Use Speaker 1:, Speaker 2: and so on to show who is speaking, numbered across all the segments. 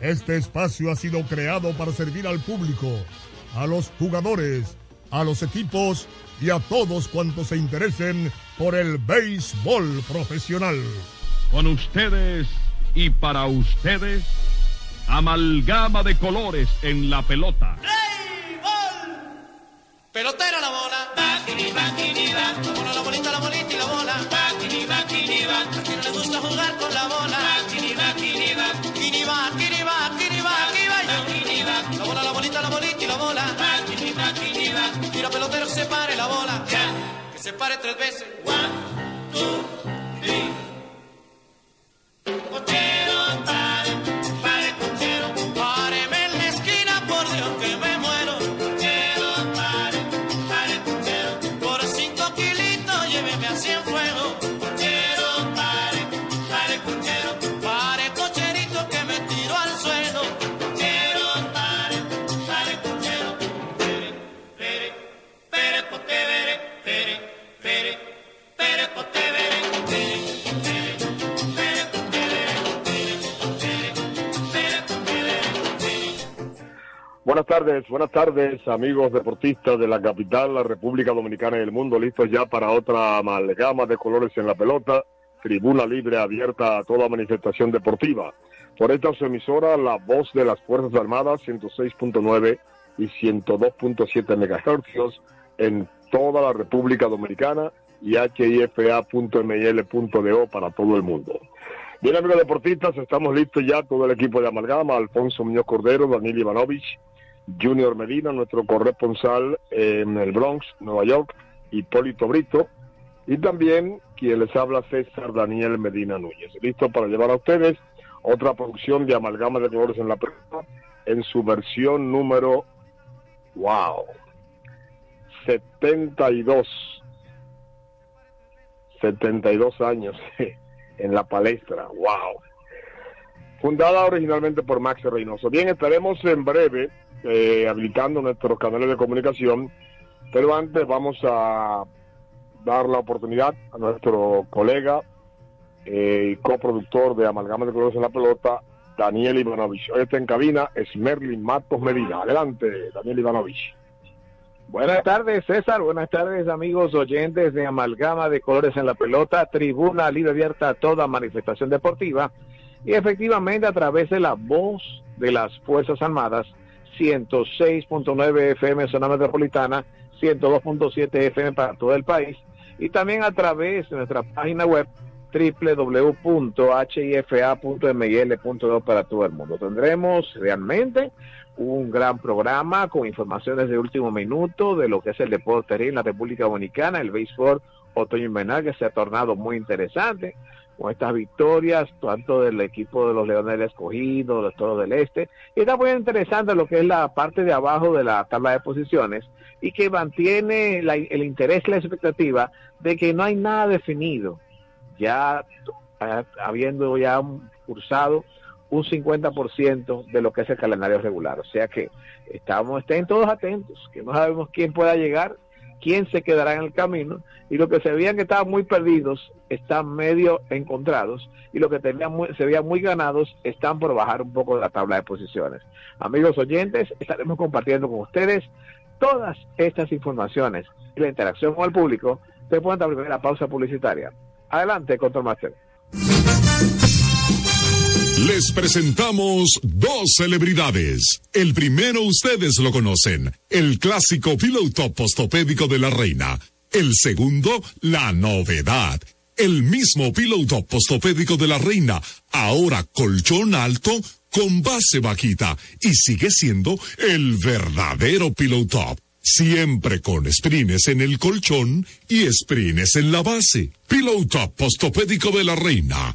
Speaker 1: este espacio ha sido creado para servir al público, a los jugadores, a los equipos y a todos cuantos se interesen por el béisbol profesional.
Speaker 2: Con ustedes y para ustedes, amalgama de colores en la pelota.
Speaker 3: ¡Béisbol! Pelotera la bola. Va, va, La bola, la bolita, la bolita y la bola. Va, va, A quien no le gusta jugar con la bola. Se pare tres veces. One,
Speaker 4: tardes, buenas tardes, amigos deportistas de la capital, la República Dominicana y el mundo, listos ya para otra amalgama de colores en la pelota, tribuna libre abierta a toda manifestación deportiva. Por esta su emisora, la voz de las Fuerzas Armadas, 106.9 y 102.7 MHz en toda la República Dominicana y hifa.mil.do para todo el mundo. Bien, amigos deportistas, estamos listos ya, todo el equipo de Amalgama, Alfonso Muñoz Cordero, Daniel Ivanovich, Junior Medina, nuestro corresponsal en el Bronx, Nueva York, Hipólito Brito, y también quien les habla César Daniel Medina Núñez. Listo para llevar a ustedes otra producción de Amalgama de Colores en la Prensa en su versión número, wow, 72. 72 años en la palestra, wow. Fundada originalmente por Max Reynoso. Bien, estaremos en breve eh, habilitando nuestros canales de comunicación. Pero antes vamos a dar la oportunidad a nuestro colega eh, y coproductor de Amalgama de Colores en la Pelota, Daniel Ivanovich. Hoy está en cabina, es Merlin Matos Medina. Adelante, Daniel Ivanovich.
Speaker 5: Buenas tardes, César. Buenas tardes, amigos oyentes de Amalgama de Colores en la Pelota, tribuna libre abierta a toda manifestación deportiva. Y efectivamente, a través de la voz de las Fuerzas Armadas, 106.9 FM zona metropolitana, 102.7 FM para todo el país y también a través de nuestra página web www.hifa.mil.do para todo el mundo. Tendremos realmente un gran programa con informaciones de último minuto de lo que es el deporte en la República Dominicana, el béisbol otoño invernal que se ha tornado muy interesante con estas victorias, tanto del equipo de los Leones del Escogido, los Toros del Este. Y está muy interesante lo que es la parte de abajo de la tabla de posiciones y que mantiene el interés la expectativa de que no hay nada definido. Ya eh, habiendo ya cursado un 50% de lo que es el calendario regular. O sea que estamos, estén todos atentos, que no sabemos quién pueda llegar, quién se quedará en el camino, y lo que se veían que estaban muy perdidos están medio encontrados, y lo que tenían se veían muy ganados están por bajar un poco la tabla de posiciones. Amigos oyentes, estaremos compartiendo con ustedes todas estas informaciones y la interacción con el público después de la primera pausa publicitaria. Adelante, Control Master.
Speaker 6: Les presentamos dos celebridades. El primero ustedes lo conocen, el clásico piloto postopédico de la reina. El segundo, la novedad. El mismo piloto postopédico de la reina, ahora colchón alto con base vaquita y sigue siendo el verdadero piloto Siempre con sprines en el colchón y sprines en la base. Pillow Top Postopédico de la Reina.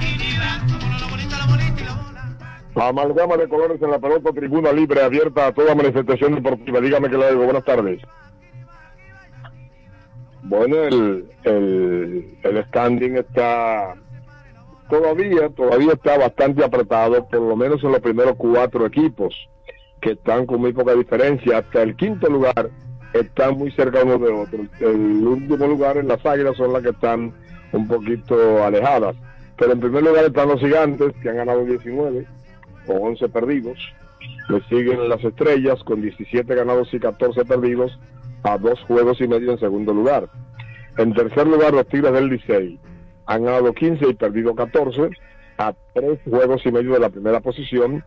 Speaker 4: Amalgama de colores en la pelota, tribuna libre, abierta a toda manifestación deportiva. Dígame que le digo. Buenas tardes. Bueno, el, el, el standing está todavía, todavía está bastante apretado, por lo menos en los primeros cuatro equipos, que están con muy poca diferencia. Hasta el quinto lugar están muy cerca uno de otro. El último lugar en las águilas son las que están un poquito alejadas. Pero en primer lugar están los gigantes, que han ganado 19, con 11 perdidos. Le siguen las estrellas, con 17 ganados y 14 perdidos, a dos juegos y medio en segundo lugar. En tercer lugar, los Tigres del Licey han ganado 15 y perdido 14, a tres juegos y medio de la primera posición.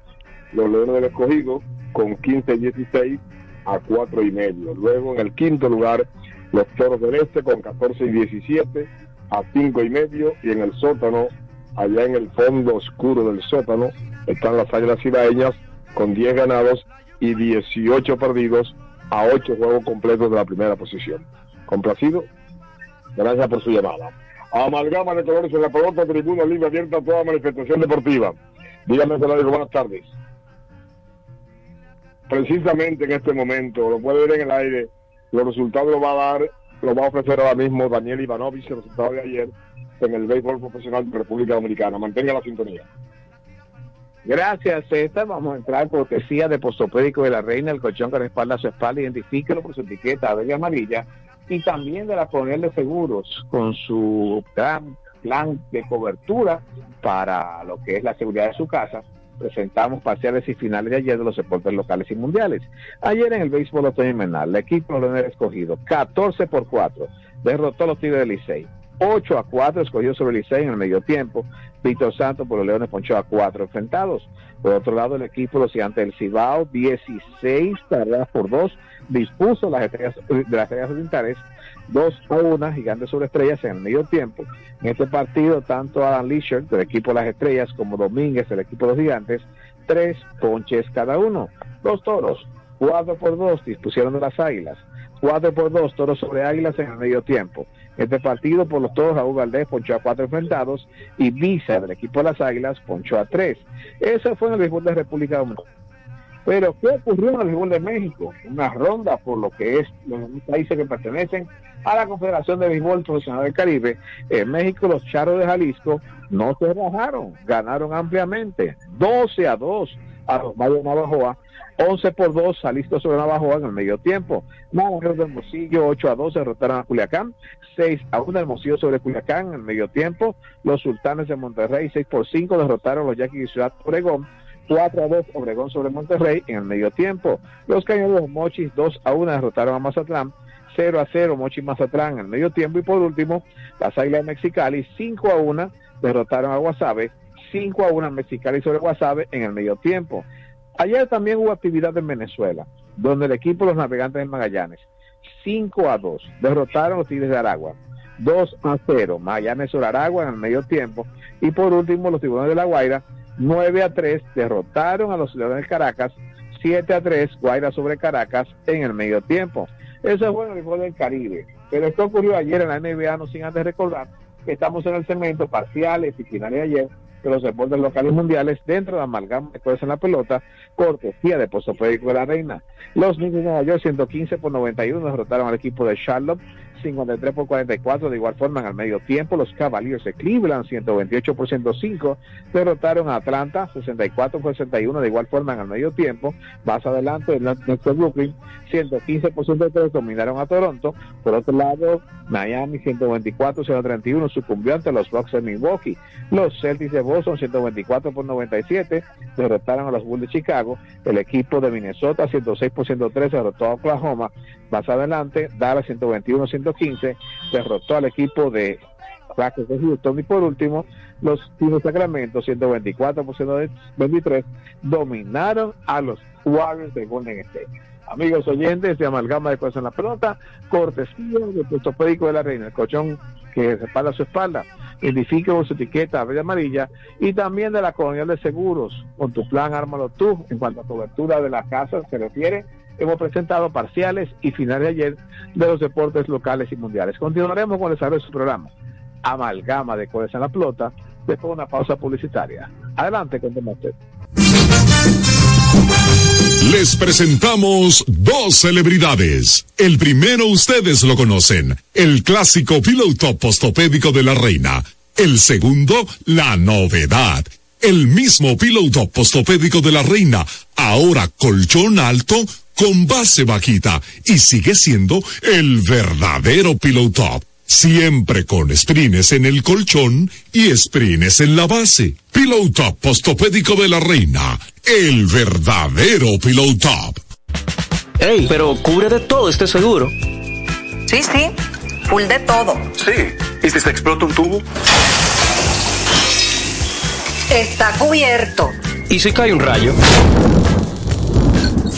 Speaker 4: Los Leones del Escogido, con 15 y 16,
Speaker 7: a cuatro y medio. Luego en el quinto lugar, los Toros del Este con 14 y 17 a cinco y medio. Y en el sótano, allá en el fondo oscuro del sótano, están las Águilas Ibaeñas con 10 ganados y 18 perdidos a 8 juegos completos de la primera posición. ¿Complacido? Gracias por su llamada. Amalgama de colores en la pelota, tribuna libre abierta a toda manifestación deportiva. Dígame, digo buenas tardes. Precisamente en este momento, lo puede ver en el aire, los resultados lo va a dar, lo va a ofrecer ahora mismo Daniel Ivanovich, el resultado de ayer en el béisbol profesional de República Dominicana. Mantenga la sintonía.
Speaker 5: Gracias, César. Vamos a entrar cortesía de Postopédico de la Reina, el colchón que respalda su espalda, identifíquelo por su etiqueta verde amarilla, y también de la Coronel de Seguros, con su gran plan de cobertura para lo que es la seguridad de su casa. Presentamos parciales y finales de ayer de los deportes locales y mundiales. Ayer en el béisbol otoño invernal, el equipo lo escogido 14 por 4, derrotó a los Tigres del Licey. 8 a 4 escogió sobre Licey en el medio tiempo. Víctor Santos por los Leones ponchó a 4 enfrentados. Por otro lado, el equipo los gigantes del Cibao, 16 carreras por 2, dispuso las estrellas, de las estrellas orientales 2 a 1, gigantes sobre estrellas en el medio tiempo. En este partido, tanto Adam Leisure del equipo de las estrellas como Domínguez del equipo de los gigantes, 3 ponches cada uno. Los toros, 4 por 2, dispusieron de las águilas. 4 por 2, toros sobre águilas en el medio tiempo. Este partido por los toros, Raúl Valdés ponchó a cuatro enfrentados y Visa del equipo de las Águilas ponchó a tres. Eso fue en el béisbol de República Dominicana. Pero, ¿qué ocurrió en el béisbol de México? Una ronda por lo que es los países que pertenecen a la Confederación de Béisbol Profesional del Caribe. En México, los charros de Jalisco no se rajaron, ganaron ampliamente, 12 a 2 a los Mayos Navajoa 11 por 2, Jalisco sobre Navajoa en el medio tiempo. Naranjeros del Hermosillo, 8 a 2, derrotaron a Culiacán. 6 a 1, Hermosillo sobre Culiacán en el medio tiempo. Los Sultanes de Monterrey, 6 por 5, derrotaron a los Yaquis de Ciudad Obregón. 4 a 2, Obregón sobre Monterrey en el medio tiempo. Los Cañones Mochis, 2 a 1, derrotaron a Mazatlán. 0 a 0, Mochis Mazatlán en el medio tiempo. Y por último, las Águilas de Mexicali, 5 a 1, derrotaron a Guasave. 5 a 1 Mexicali sobre Guasave en el medio tiempo. Ayer también hubo actividad en Venezuela, donde el equipo de los navegantes de Magallanes, 5 a 2, derrotaron los Tigres de Aragua. 2 a 0, Magallanes sobre Aragua en el medio tiempo. Y por último, los Tiburones de la Guaira, 9 a 3, derrotaron a los Leones de Caracas. 7 a 3, Guaira sobre Caracas en el medio tiempo. Eso fue en el fútbol del Caribe. Pero esto ocurrió ayer en la NBA, no sin antes recordar que estamos en el segmento parciales y finales de ayer de los deportes locales mundiales dentro de la amalgama de en la pelota, cortesía de Pozo de la Reina. Los Knicks de Nueva York 115 por 91 derrotaron al equipo de Charlotte 53 por 44. De igual forma, en el medio tiempo, los Cavaliers de Cleveland, 128 por 105, derrotaron a Atlanta, 64 por 61. De igual forma, en el medio tiempo, más adelante, el nuestro Brooklyn, 115 por 103, dominaron a Toronto. Por otro lado, Miami, 124 131, sucumbió ante los Bucks de Milwaukee. Los Celtics de Boston, 124 por 97, derrotaron a los Bulls de Chicago. El equipo de Minnesota, 106 por 103, derrotó a Oklahoma. Más adelante, Dallas 121 115 derrotó al equipo de de Houston y por último los Tinos Sacramento 124 por 123 dominaron a los Warriors de Golden State. Amigos oyentes de Amalgama de Cosas en la Pelota, cortesía del puesto de la Reina, el colchón que respalda su espalda, identifique su etiqueta verde amarilla y también de la Colonial de Seguros, con tu plan Ármalo tú, en cuanto a cobertura de la casa se refiere, hemos presentado parciales y finales de ayer de los deportes locales y mundiales. Continuaremos con el desarrollo de su programa, Amalgama de Cosas en la Pelota, después de una pausa publicitaria. Adelante, con usted.
Speaker 6: Les presentamos dos celebridades. El primero ustedes lo conocen, el clásico piloto postopédico de la reina. El segundo, la novedad. El mismo piloto postopédico de la reina, ahora colchón alto con base bajita y sigue siendo el verdadero piloto Siempre con sprines en el colchón y sprines en la base. Pillow Top Postopédico de la Reina. El verdadero Pillow Top.
Speaker 8: Ey, pero cubre de todo este seguro.
Speaker 9: Sí, sí. Full de todo.
Speaker 8: Sí. ¿Y si se explota un tubo?
Speaker 9: Está cubierto.
Speaker 8: ¿Y si cae un rayo?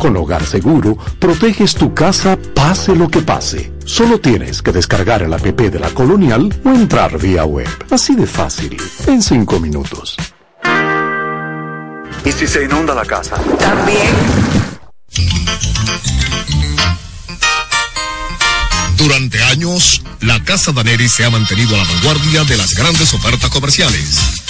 Speaker 10: Con Hogar Seguro, proteges tu casa pase lo que pase. Solo tienes que descargar el app de la Colonial o entrar vía web. Así de fácil, en 5 minutos.
Speaker 8: ¿Y si se inunda la casa?
Speaker 9: También.
Speaker 11: Durante años, la Casa Daneri se ha mantenido a la vanguardia de las grandes ofertas comerciales.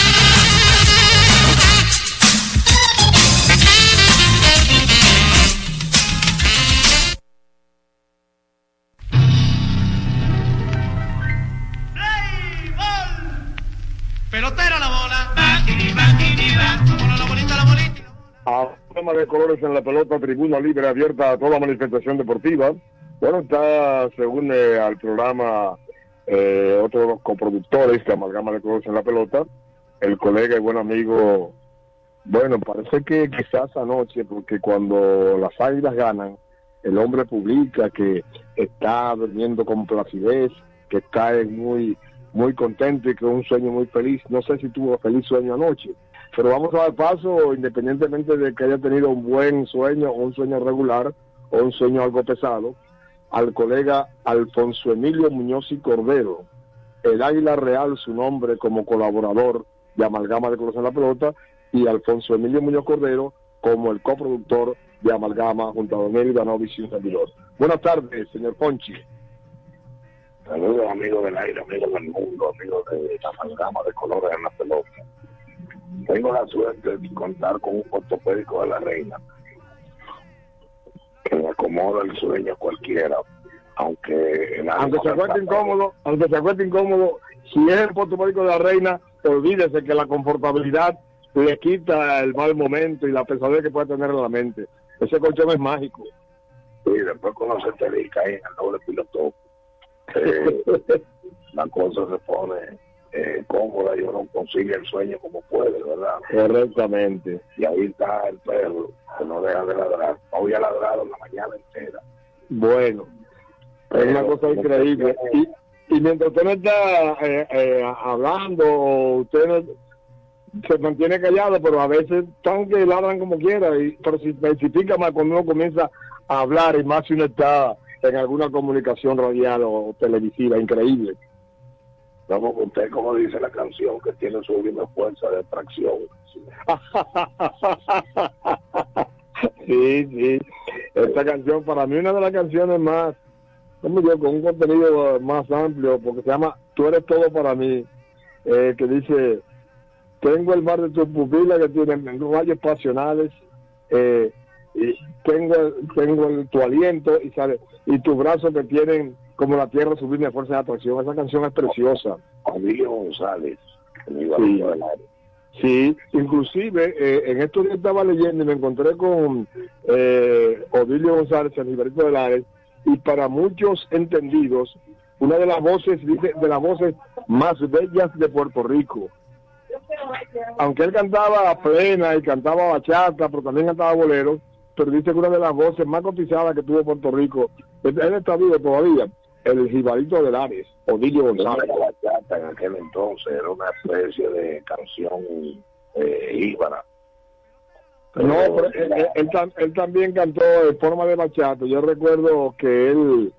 Speaker 4: De colores en la pelota, tribuna libre abierta a toda manifestación deportiva. Bueno, está, se une al programa eh, otro de los coproductores de Amalgama de Colores en la pelota, el colega y buen amigo. Bueno, parece que quizás anoche, porque cuando las águilas ganan, el hombre publica que está durmiendo con placidez, que está muy, muy contento y que un sueño muy feliz. No sé si tuvo feliz sueño anoche pero vamos a dar paso independientemente de que haya tenido un buen sueño o un sueño regular o un sueño algo pesado, al colega Alfonso Emilio Muñoz y Cordero, el Águila Real, su nombre como colaborador de Amalgama de en la Pelota, y Alfonso Emilio Muñoz Cordero como el coproductor de Amalgama junto a Don Eli Danovich y un servidor. Buenas tardes, señor Ponchi.
Speaker 12: Saludos amigos del aire, amigos del mundo, amigos de amalgama de colores en la pelota. Tengo la suerte de contar con un ortopédico de la reina que me acomoda el sueño a cualquiera, aunque
Speaker 4: Aunque se acueste incómodo, aunque se acueste incómodo, si es el ortopédico de la reina, olvídese que la confortabilidad le quita el mal momento y la pesadez que puede tener en la mente. Ese colchón es mágico.
Speaker 12: Y después cuando se te ahí en el doble piloto, eh, la cosa se pone eh, cómoda y uno consigue el sueño como puede, ¿verdad?
Speaker 4: Correctamente.
Speaker 12: Y ahí está el perro, que no deja de ladrar. Hoy ha ladrado la mañana entera.
Speaker 4: Bueno, es una cosa increíble. Y, y mientras usted no está eh, eh, hablando, usted no- se mantiene callado, pero a veces están que ladran como quiera, y, pero se especifica más cuando uno comienza a hablar y más si uno está en alguna comunicación radial o televisiva, increíble.
Speaker 12: Vamos usted, como dice la canción, que tiene su última fuerza de atracción.
Speaker 4: sí, sí. Esta canción, para mí, una de las canciones más, como yo, con un contenido más amplio, porque se llama Tú eres todo para mí, eh, que dice: Tengo el mar de tus pupilas que tienen rayos pasionales, eh, y tengo, tengo el- tu aliento y, sale, y tus brazos que tienen como la tierra sublime de fuerza de atracción. Esa canción es preciosa.
Speaker 12: Emilio González, mi
Speaker 4: Sí. Sí, inclusive eh, en estos días estaba leyendo y me encontré con eh, Odilio González, el librito de Lares, y para muchos entendidos, una de las voces, dice, de las voces más bellas de Puerto Rico. Aunque él cantaba plena y cantaba bachata, pero también cantaba bolero, pero dice que una de las voces más cotizadas que tuvo Puerto Rico, él está vivo todavía, el jibarito de Lares, Odilio González.
Speaker 12: bachata en aquel entonces, era una especie de canción eh, íbara.
Speaker 4: No, pero él, él- él tam- él también cantó en forma de bachata. Yo recuerdo que él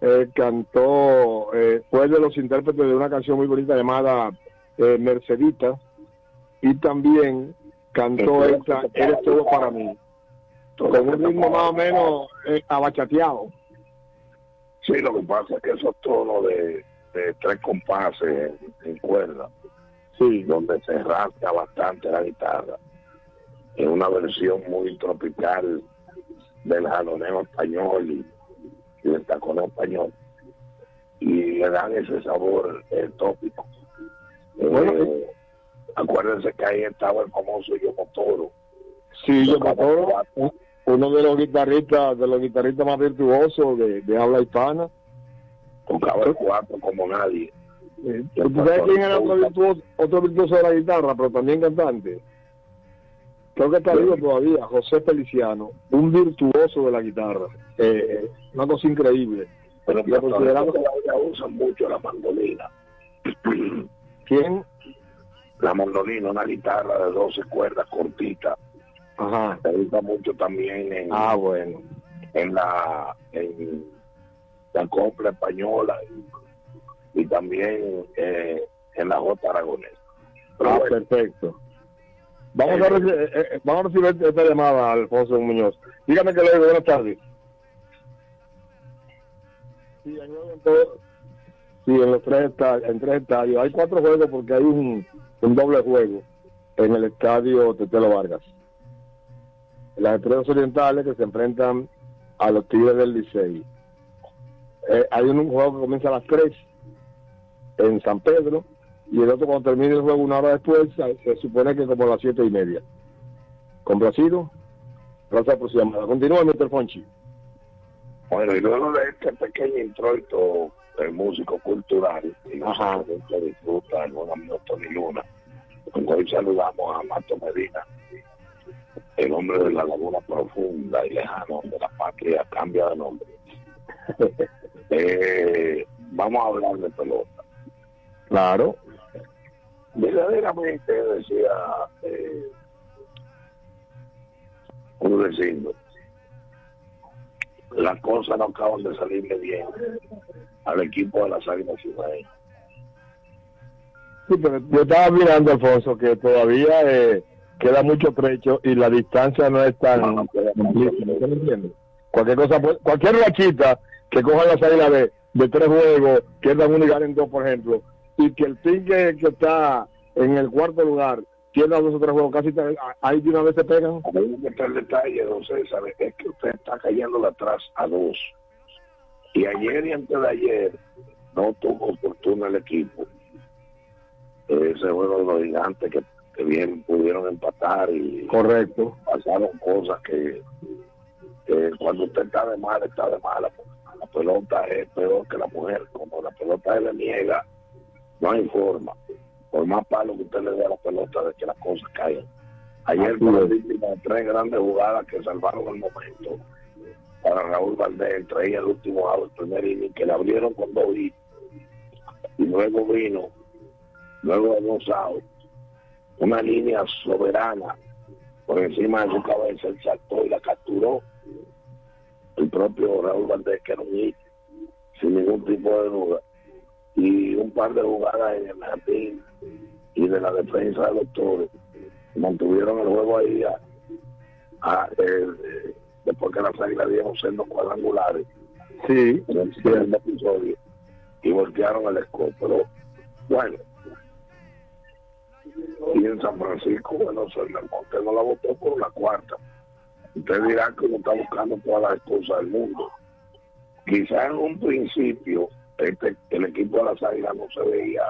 Speaker 4: eh, cantó, eh, fue de los intérpretes de una canción muy bonita llamada eh, Mercedita y también cantó esta Eres todo para mí, con un ritmo más o menos abachateado.
Speaker 12: Sí, lo que pasa es que esos tonos de, de tres compases en, en cuerda sí. donde se rasca bastante la guitarra. Es una versión muy tropical del jaloneo español y, y del taconeo español. Y le dan ese sabor eh, tópico.
Speaker 4: Bueno,
Speaker 12: Eh, acuérdense que ahí estaba el famoso Yomo Toro.
Speaker 4: Sí, yo Toro, uno de los guitarristas, de los guitarristas más virtuosos de, de habla hispana.
Speaker 12: Tocaba el cuatro como nadie.
Speaker 4: ¿Tú sabes quién era otro virtuoso, otro virtuoso de la guitarra, pero también cantante? Creo que está vivo todavía, José Feliciano, un virtuoso de la guitarra. Eh, una cosa increíble.
Speaker 12: Pero
Speaker 4: Lo consideramos-
Speaker 12: todavía usan mucho la mandolina.
Speaker 4: ¿Quién?
Speaker 12: La mandolina, una guitarra de 12 cuerdas cortita.
Speaker 4: Ajá.
Speaker 12: Se usa mucho también en,
Speaker 4: Ah, bueno.
Speaker 12: en la en la copla española y, y también eh, en la J aragonesa. Pero
Speaker 4: Ah,
Speaker 12: bueno,
Speaker 4: perfecto. Vamos a, recibir, eh, eh, vamos a recibir esta llamada, Alfonso Muñoz. Dígame que le digo, buenas tardes. Sí, en los tres estadios, en tres estadios. Hay cuatro juegos porque hay un, un doble juego en el estadio Tetelo Vargas. Las estrellas orientales que se enfrentan a los Tigres del Licey. Eh, hay un, un juego que comienza a las 3 en San Pedro y el otro cuando termine el juego una hora después se, se supone que como a las siete y media. Complacido. Gracias por su llamada. Continúa, Mr. Fonchi.
Speaker 12: bueno, y luego de este pequeño introito del músico cultural, y no
Speaker 4: Ajá.
Speaker 12: sé que disfruta el buen amigo Tony Luna, hoy saludamos a Mato Medina, el hombre de la laguna profunda y lejano de la patria cambia de nombre. Eh, vamos a hablar de pelota.
Speaker 4: Claro.
Speaker 12: Verdaderamente decía eh, un vecino, las cosas no acaban de salirle bien al equipo de las Águilas Ciudadanas.
Speaker 4: Sí, pero yo estaba mirando, Alfonso, que todavía eh, queda mucho trecho y la distancia no es tan. Cualquier cosa, cualquier rachita que coja la salida de, de tres juegos, pierdan un y ganen dos, por ejemplo, y que el team que, que está en el cuarto lugar pierda dos o tres juegos, casi ahí de una vez se pegan.
Speaker 12: El detalle, don César, es que usted está cayendo atrás a dos. Y ayer y antes de ayer no tuvo fortuna el equipo. Ese juego de los gigantes que, que bien pudieron empatar y
Speaker 4: Correcto.
Speaker 12: pasaron cosas que, que cuando usted está de mala, está de mala. La pelota es peor que la mujer. Como la pelota le niega, no hay forma. Por más palo que usted le dé a la pelota de que las cosas caigan. Ayer
Speaker 4: es.
Speaker 12: víctimas de tres grandes jugadas que salvaron el momento para Raúl Valdés, entre ellas el último out, el primer inning, que le abrieron con dos hits. Y luego vino, luego de dos outs, una línea soberana por encima de su cabeza, él saltó y la capturó. El propio Raúl Valdés, que era un hit, sin ningún tipo de duda. Y un par de jugadas en el jardín y de la defensa de los toros mantuvieron el juego ahí a, a- eh, después que las águilas dieron sendos cuadrangulares
Speaker 4: Sí,
Speaker 12: en el siguiente episodio y voltearon el score. Pero bueno, y en San Francisco, bueno, Fernández Montes no la votó por una cuarta. Usted dirá que uno está buscando todas las cosas del mundo. Quizá en un principio este, el equipo de las águilas no se veía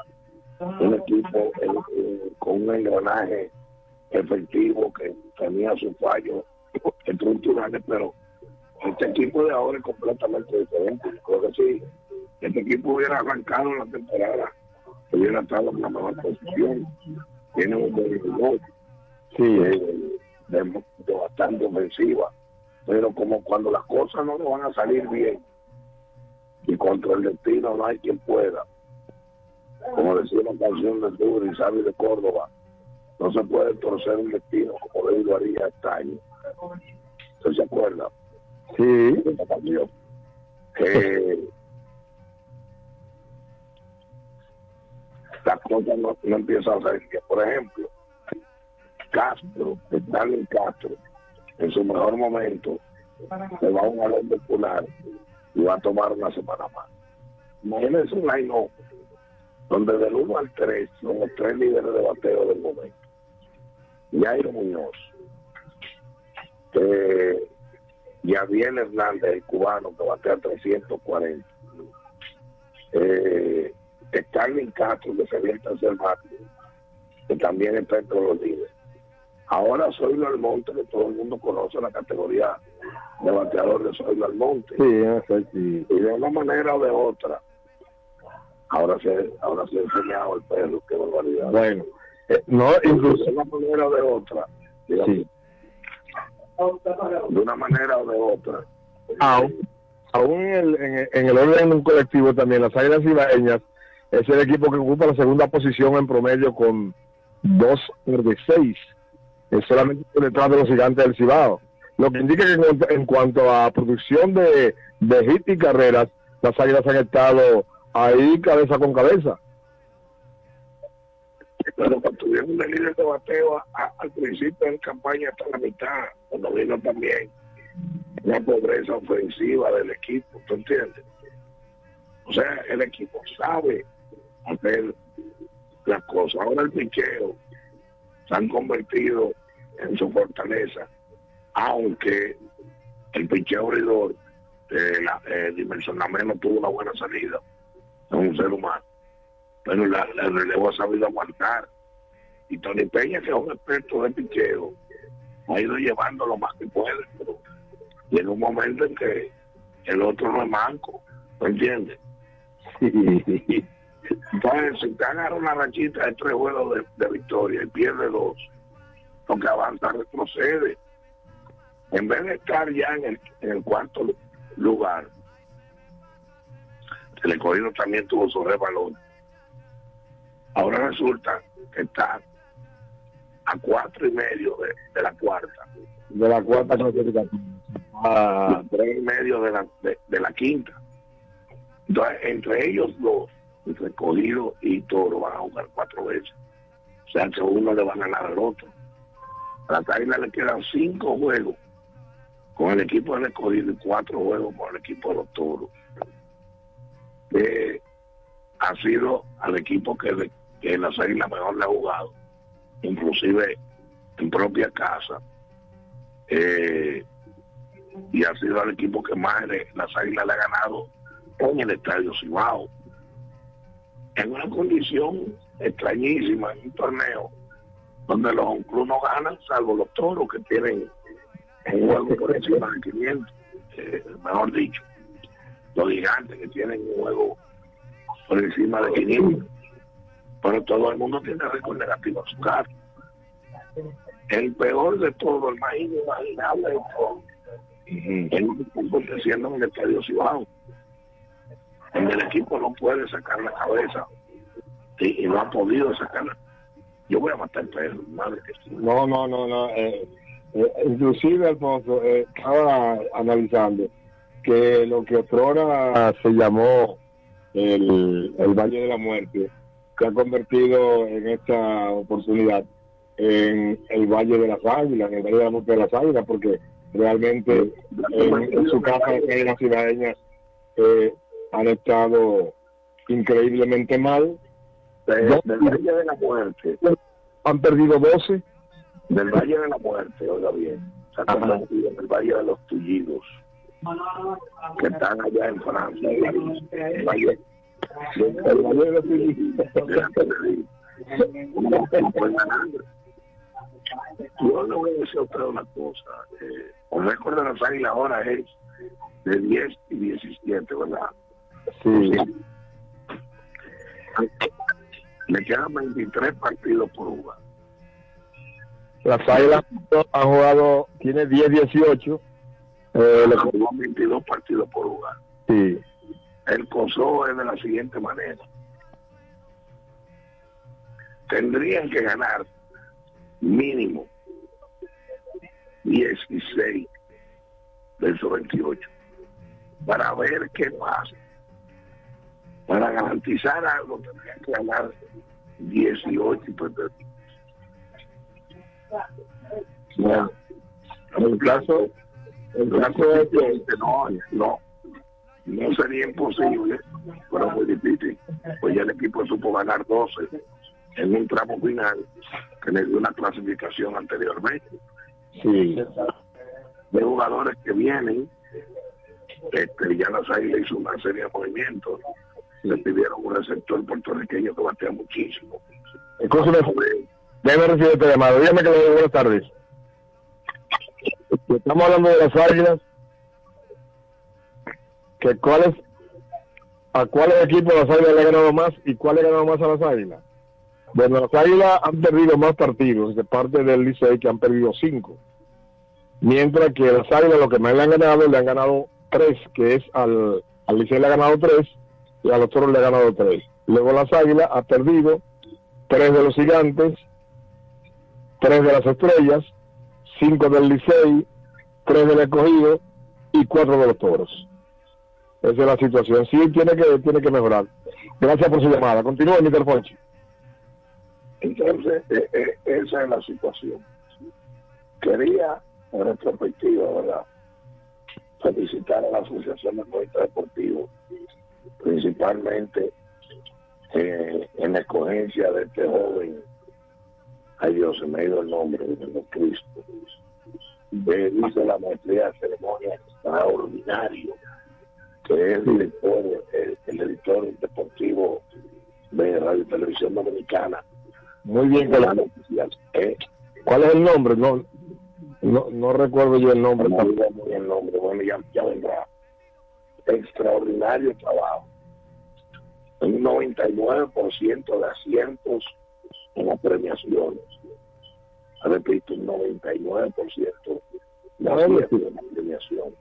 Speaker 12: un equipo eh, eh, con un engranaje efectivo que tenía sus fallos estructurales, pero este equipo de ahora es completamente diferente. Creo que si este equipo hubiera arrancado la temporada, hubiera estado en una mejor posición. Tiene un buen
Speaker 4: Sí.
Speaker 12: eh, de, de bastante ofensiva, pero como cuando las cosas no le van a salir bien y contra el destino no hay quien pueda, como decía la canción de Duro y Sabi de Córdoba, no se puede torcer un destino como David lo haría este año. ¿Usted se acuerda?
Speaker 4: Sí.
Speaker 12: de esa canción? Que las cosas no, no empiezan a salir bien. Por ejemplo, Castro, Stalin Castro, en su mejor momento, se va a un balón popular y va a tomar una semana más. Imagínense un line donde del 1 al 3 son los tres líderes de bateo del momento. Jairo Muñoz, eh, Javier Hernández, el cubano que batea 340. Eh, Starling Castro, que sería el tercer bate, que también está entre los líderes. Ahora soy el monte, que todo el mundo conoce la categoría de bateador de Soy al monte.
Speaker 4: Sí, sí.
Speaker 12: Y de una manera o de otra, ahora se, ahora se ha enseñado el perro, qué barbaridad.
Speaker 4: Bueno, eh, no, incluso
Speaker 12: de una manera o de otra, digamos,
Speaker 4: Sí.
Speaker 12: de una manera o de otra.
Speaker 4: aún, aún en, el, en, el, en el orden de un colectivo también, las Águilas Ibaeñas es el equipo que ocupa la segunda posición en promedio con dos de seis, es solamente detrás de los gigantes del Cibao. Lo que indica que en, cuanto- a producción de, de hit y carreras, las Águilas han estado ahí cabeza con cabeza.
Speaker 12: Pero cuando tuvieron de líder de bateo al principio de campaña hasta la mitad, cuando vino también la pobreza ofensiva del equipo, ¿tú entiendes? O sea, el equipo sabe hacer las cosas. Ahora el picheo se han convertido en su fortaleza, aunque el picheo abridor eh, la, eh, dimensionalmente no tuvo una buena salida, es un ser humano pero la relevo ha sabido aguantar. Y Tony Peña, que es un experto de picheo, ha ido llevando lo más que puede, pero llega un momento en que el otro no es manco, ¿me entiendes? Entonces, si te agarra una rachita de tres juegos de, de victoria y pierde dos, lo que avanza retrocede. En vez de estar ya en el, en el cuarto lugar, el escogido también tuvo su rebalón. Ahora resulta que está a cuatro y medio de, de la cuarta,
Speaker 4: De la cuarta clasificación.
Speaker 12: A tres y medio de la, de, de la quinta. Entonces, entre ellos dos, recogido y toro van a jugar cuatro veces. O sea que uno le va a ganar al otro. A la Águilas le quedan cinco juegos con el equipo del escogido y cuatro juegos con el equipo de los toros. Eh, ha sido al equipo que, le- que la Águilas mejor le ha jugado, inclusive en propia casa. Eh, y ha sido el equipo que más las Águilas le ha ganado en el Estadio Cibao. En una condición extrañísima, en un torneo donde los clubes no ganan, salvo los toros que tienen un juego por encima de 500, eh, mejor dicho, los gigantes que tienen un juego por encima de 500. Pero todo el mundo tiene récord negativo en su casa. El peor de todo, el más inimaginable de todo, es lo que está aconteciendo en el Estadio Cibao, donde el equipo no puede sacar la cabeza y, y no ha podido sacarla. Yo voy a matar perro, madre que sí.
Speaker 4: No, no, no, no. eh, eh, inclusive, Alfonso, eh, estaba analizando que lo que otrora se llamó el, el Valle de la Muerte se ha convertido en esta oportunidad en el Valle de las Águilas, en el Valle de la Muerte de las Águilas, porque realmente en, en su casa las águilas cibaeñas eh, han estado increíblemente mal.
Speaker 12: De- del Valle de la Muerte,
Speaker 4: han perdido 12
Speaker 12: del Valle de la Muerte, oiga bien, se ha convertido en el Valle de los Tullidos, que están allá en Francia. El Valle,
Speaker 4: el Valle de los
Speaker 12: ganar. Yo le voy a decir a usted una cosa. Eh, el récord de las águilas ahora es de 10 y 17, ¿verdad?
Speaker 4: Sí.
Speaker 12: Le quedan 23 partidos por jugar.
Speaker 4: Las Águilas han jugado, tiene 10-18. Eh, le-
Speaker 12: Jugó 22 partidos por jugar.
Speaker 4: sí.
Speaker 12: El coso es de la siguiente manera. Tendrían que ganar mínimo 16 de esos 28 para ver qué pasa. Para garantizar algo tendrían que ganar 18 y perder.
Speaker 4: Bueno, el caso, el caso es
Speaker 12: no, no. No sería imposible, pero muy difícil. Pues ya el equipo supo ganar 12 en un tramo final que le dio una clasificación anteriormente.
Speaker 4: Sí.
Speaker 12: De jugadores que vienen, este, ya las águilas hizo una serie de movimientos. Le pidieron un receptor puertorriqueño que batea muchísimo.
Speaker 4: Escúchame, déjame recibir esta llamada. Dígame que le doy buenas tardes. Estamos hablando de las águilas. Que cuáles, ¿A cuáles equipos las águilas le han ganado más y cuál le ha ganado más a las águilas? Bueno, las águilas han perdido más partidos de parte del Licey que han perdido cinco. Mientras que las águilas lo que más le han ganado, le han ganado tres, que es al, al Licey le ha ganado tres y a los toros le ha ganado tres. Luego las águilas ha perdido tres de los gigantes, tres de las estrellas, cinco del Licey, tres del escogido y cuatro de los toros. Esa es la situación. Sí, tiene que, tiene que mejorar. Gracias por su llamada. Continúe, Mr. Fonchi.
Speaker 12: Entonces, eh, eh, esa es la situación. Quería, en retrospectiva, ¿verdad? Felicitar a la Asociación de Poetas Deportivos, principalmente eh, en la escogencia de este joven, ay Dios, se me ha ido el nombre de Cristo, de, dice la maestría de ceremonia extraordinario, que es el director, el, el editor deportivo de Radio y Televisión Dominicana,
Speaker 4: Muy bien, ¿cuál,
Speaker 12: eh,
Speaker 4: cuál es el nombre? No, no, no recuerdo yo el nombre.
Speaker 12: no el nombre, bueno, ya, ya vendrá. Extraordinario trabajo. Un 99% de asientos en las premiaciones. Repito, un 99% de asientos en las premiaciones.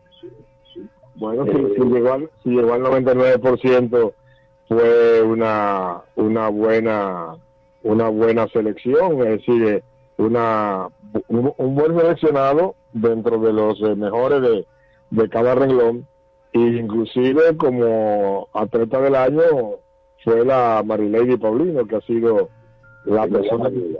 Speaker 4: Bueno, si, si llegó al, si llegó al 99% fue una, una buena una buena selección, es decir, eh, una un, un buen seleccionado dentro de los eh, mejores de, de cada renglón inclusive como atleta del año fue la Marilady Paulino que ha sido la persona que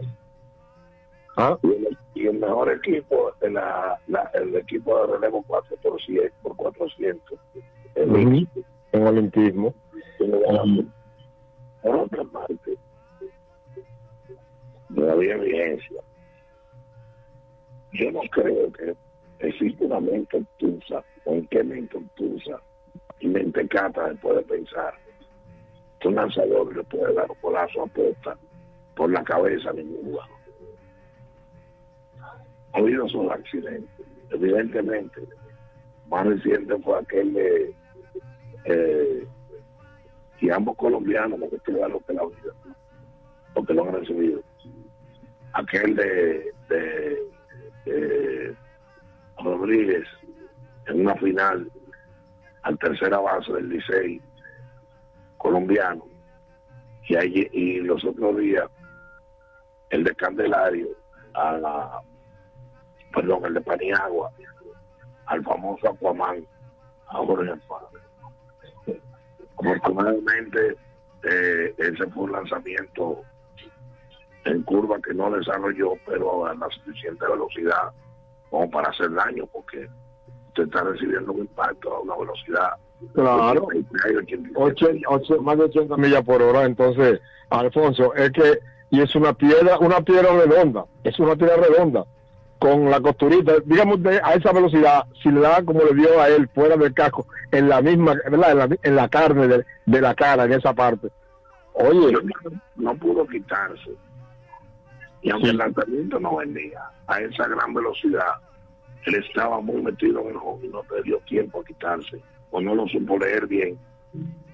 Speaker 4: ¿Ah?
Speaker 12: Y, el, y el mejor equipo, la, la- el equipo de relevo 4 por 100, por 400. El
Speaker 4: Ujú, en olimpismo.
Speaker 12: ganado. Por otra parte, no había vigencia. Yo no creo que existe una mente obtusa, en qué mente obtusa y mente cata después de pensar que un lanzador le puede dar un golazo a posta por la cabeza a ningún jugador. Ha habido sus accidentes, evidentemente. Más reciente fue aquel de eh, y ambos colombianos, porque esto es lo que la vida, porque lo han recibido. Aquel de, de, de Rodríguez en una final al tercera base del Licey colombiano. Y, allí- y los otros días el de Candelario a la perdón el de Paniagua al famoso Aquaman a Jorge Alfaro. Afortunadamente eh, ese fue un lanzamiento en curva que no desarrolló pero a la suficiente velocidad como para hacer daño porque usted está recibiendo un impacto a una velocidad
Speaker 4: Claro.
Speaker 12: 83, 87.
Speaker 4: 80, ocho- más de 80 millas por hora. Entonces, Alfonso, es que, y es una piedra, una piedra redonda, es una piedra redonda, con la costurita, digamos, de- a esa velocidad, si le da como le dio a él fuera del casco, en la misma, ¿verdad? En la, en la carne de, de la cara, en esa parte. Oye,
Speaker 12: no pudo quitarse. Y aunque el lanzamiento no venía a esa gran velocidad, él estaba muy metido en el juego y no le dio tiempo a quitarse, o no lo supo leer bien.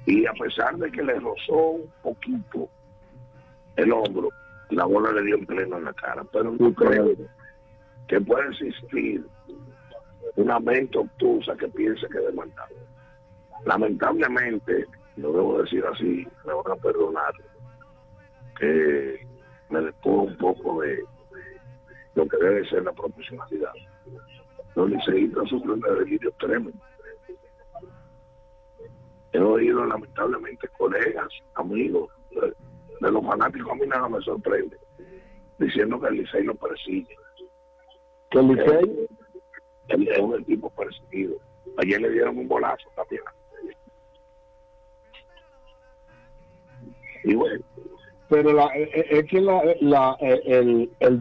Speaker 12: Y a pesar de que le rozó un poquito el hombro, la bola le dio en pleno en la cara. Pero no creo que pueda existir una mente obtusa que piense que demandar. Lamentablemente, lo debo decir así, me van a perdonar, que me despojo un poco de lo que debe ser la profesionalidad los liceístas sufren de delirio extremo. He oído lamentablemente colegas, amigos, de, los fanáticos a mí nada me sorprende, diciendo que el Licey lo persigue.
Speaker 4: ¿Que el Licey?
Speaker 12: Eh, es un equipo perseguido. Ayer le dieron un bolazo también. Y bueno.
Speaker 4: Pero la, eh, eh, es que el, el,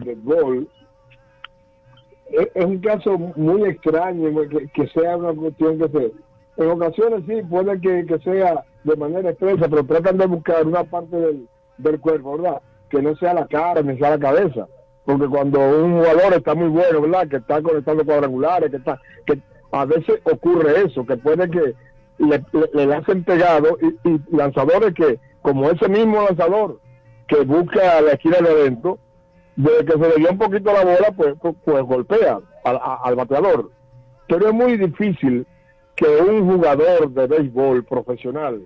Speaker 4: es, un caso muy extraño que, que sea una cuestión que se en ocasiones sí puede que, que sea de manera expresa pero tratan de buscar una parte del, del cuerpo verdad que no sea la cara ni sea la cabeza. Porque cuando un jugador está muy bueno verdad que está conectando cuadrangulares que está que a veces ocurre eso que puede que le, le, le lancen pegado y, y lanzadores que como ese mismo lanzador que busca la esquina de adentro, de que se le dio un poquito la bola, pues, pues, pues golpea al, al bateador. Pero es muy difícil que un jugador de béisbol profesional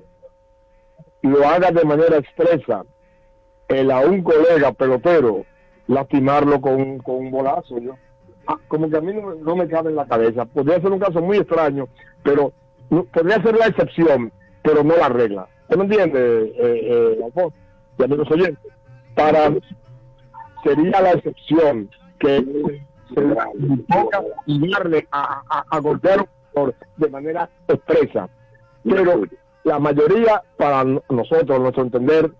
Speaker 4: lo haga de manera expresa el a un colega pelotero lastimarlo con, con un bolazo. Ah, como que a mí no, me- no me cabe en la cabeza. Podría ser un caso muy extraño, pero podría ser la excepción, pero no la regla. ¿Usted me entiende, eh, eh, amigos oyentes, para sería la excepción que se toca darle a, a, a golpear jugador de manera expresa. Pero la mayoría, para nosotros, nuestro entender,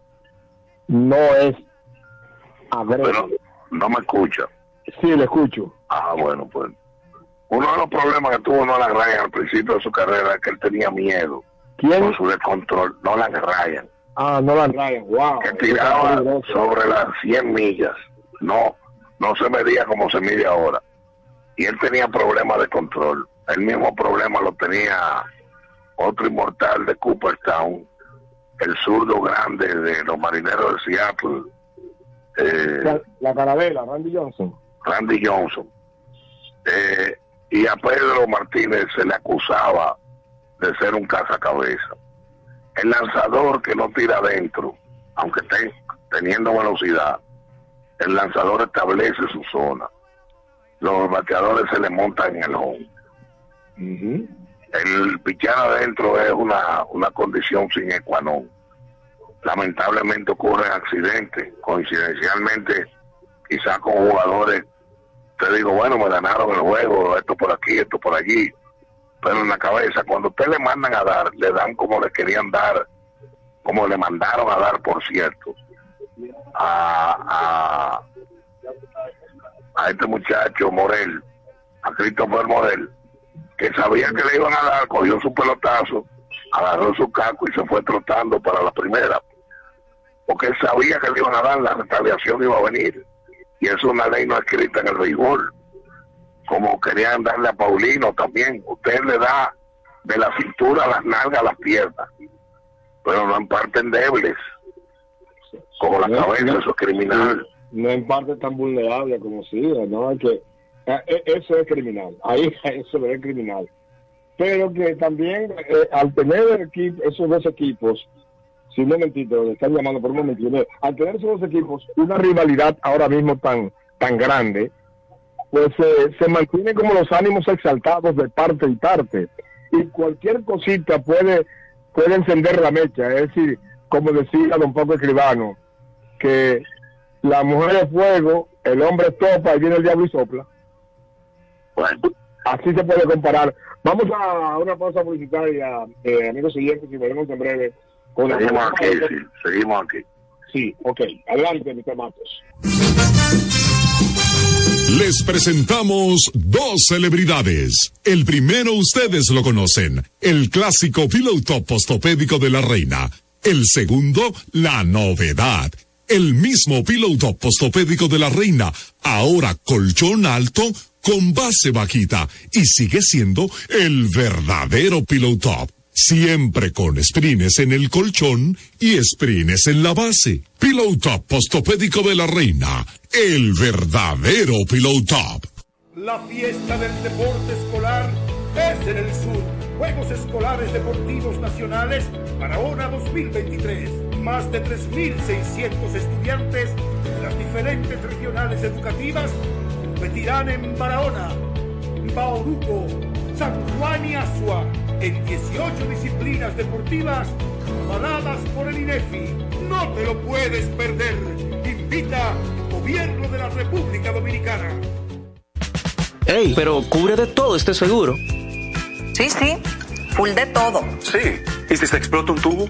Speaker 4: no es
Speaker 12: pero no me escucha.
Speaker 4: Sí, le escucho.
Speaker 12: Ah, bueno, pues. Uno de los problemas que tuvo Nolan Ryan al principio de su carrera es que él tenía miedo
Speaker 4: ¿Quién?
Speaker 12: con su descontrol. Nolan Ryan,
Speaker 4: Ah, no la Ryan, wow.
Speaker 12: que tiraba sobre las 100 millas. No, no se medía como se mide ahora. Y él tenía problemas de control. El mismo problema lo tenía otro inmortal de Cooperstown, el zurdo grande de los marineros de Seattle, eh,
Speaker 4: La, la carabela, Randy Johnson.
Speaker 12: Randy Johnson. Eh, y a Pedro Martínez se le acusaba de ser un cazacabeza. El lanzador que no tira adentro, aunque esté teniendo velocidad, el lanzador establece su zona. Los bateadores se le montan en el home. El pichar adentro es una, una condición sin ecuanón. Lamentablemente ocurren accidentes, coincidencialmente, quizás con jugadores te digo, bueno, me ganaron el juego, esto por aquí, esto por allí, pero en la cabeza, cuando usted le mandan a dar, le dan como le querían dar, como le mandaron a dar, por cierto, a, a, a este muchacho Morel, a Christopher Morel, que sabía que le iban a dar, cogió su pelotazo, agarró su caco y se fue trotando para la primera, porque él sabía que le iban a dar, la retaliación iba a venir y es una ley no escrita en el béisbol. Como querían darle a Paulino también, usted le da de la cintura las nalgas a las piernas, pero no en partes débiles, como la
Speaker 4: No,
Speaker 12: cabeza,
Speaker 4: no.
Speaker 12: eso es criminal.
Speaker 4: No en parte tan vulnerable como si, ¿no? Es que eh, eh, eso es criminal. Ahí eso es criminal. Pero que también eh, al tener el equipo, esos dos equipos, si un momentito, le están llamando por un momentito, al tener esos dos equipos una rivalidad ahora mismo tan tan grande, pues eh, se mantienen como los ánimos exaltados de parte y parte. Y cualquier cosita puede, puede encender la mecha. Es decir, como decía don Pablo Escribano, que la mujer es fuego, el hombre es topa y viene el diablo y sopla. Así se puede comparar. Vamos a una pausa publicitaria, eh, amigos siguientes, y volvemos en breve con
Speaker 12: Seguimos aquí, sí, seguimos aquí.
Speaker 4: Sí, ok. Adelante, Mr. Matos.
Speaker 6: Les presentamos dos celebridades. El primero ustedes lo conocen, el clásico Pillow Top postopédico de la reina. El segundo, la novedad. El mismo Pillow Top postopédico de la reina, ahora colchón alto con base bajita y sigue siendo el verdadero Pillow Top. Siempre con sprines en el colchón y sprines en la base. Pillow Top postopédico de la reina, el verdadero Pillow Top.
Speaker 13: La fiesta del deporte escolar es en el sur. Juegos Escolares Deportivos Nacionales Barahona 2023. Más de 3.600 estudiantes de las diferentes regionales educativas competirán en Barahona, Bauruco, San Juan y Asua en 18 disciplinas deportivas avaladas por el INEFI. No te lo puedes perder. Invita Gobierno de la República Dominicana.
Speaker 8: Ey, pero cubre de todo este seguro.
Speaker 9: Sí, sí, full de todo.
Speaker 14: Sí. ¿Y si se explota un tubo?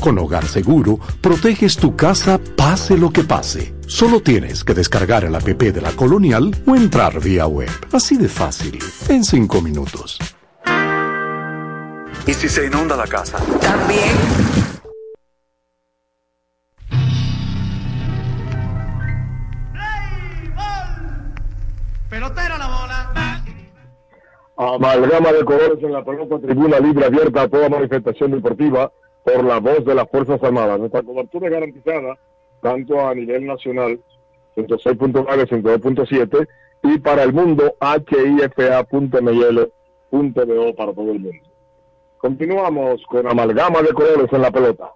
Speaker 10: Con Hogar Seguro, proteges tu casa pase lo que pase. Solo tienes que descargar el app de la Colonial o entrar vía web. Así de fácil, en 5 minutos.
Speaker 14: ¿Y si se inunda la casa?
Speaker 9: También.
Speaker 3: Pelotero la bola.
Speaker 4: Amalgama de colores en la pelota tribuna libre abierta a toda manifestación deportiva por la voz de las Fuerzas Armadas. Nuestra cobertura garantizada tanto a nivel nacional, 106.9, 102.7, y para el mundo, hifa.mil.do para todo el mundo. Continuamos con amalgama de colores en la pelota.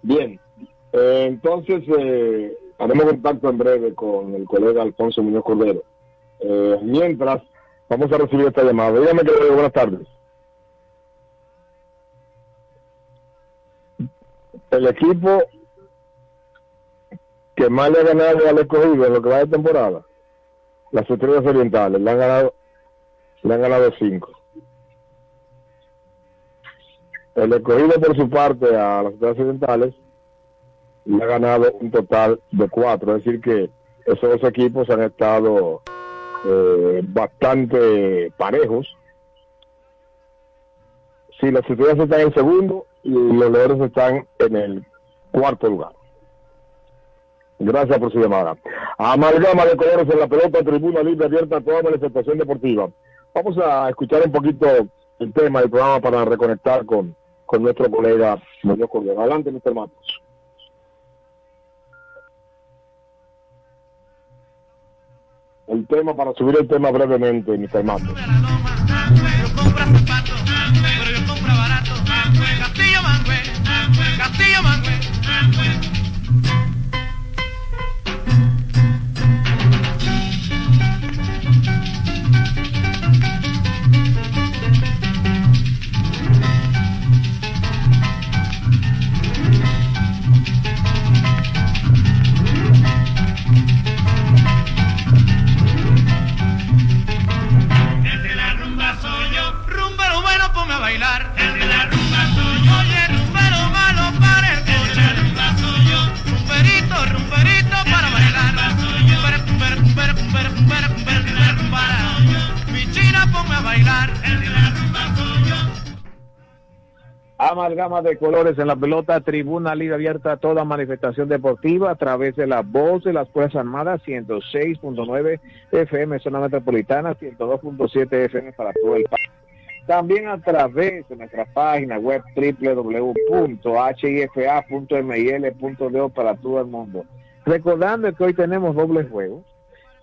Speaker 4: Bien, eh, entonces eh, haremos contacto en breve con el colega Alfonso Muñoz Cordero. Eh, mientras, vamos a recibir esta llamada. Dígame que buenas tardes. El equipo que más le ha ganado al escogido en lo que va de temporada, las estrellas orientales, le han ganado, le han ganado cinco. El escogido por su parte a las estrellas orientales le ha ganado un total de cuatro, es decir que esos dos equipos han estado eh, bastante parejos. Si las estrellas están en segundo y los leones están en el cuarto lugar. Gracias por su llamada. Amalgama de colores en la pelota, tribuna libre abierta a toda manifestación deportiva. Vamos a escuchar un poquito el tema del programa para reconectar con, con nuestro colega Muñoz Cordero. Adelante, Mr. Matos. El tema, para subir el tema brevemente, Mr. Matos.
Speaker 5: Amalgama de colores en la pelota, tribuna libre abierta a toda manifestación deportiva a través de la voz de las Fuerzas Armadas, 106.9 FM zona metropolitana, 102.7 FM para todo el país. También a través de nuestra página web www.hifa.mil.do para todo el mundo. Recordando que hoy tenemos dobles juegos.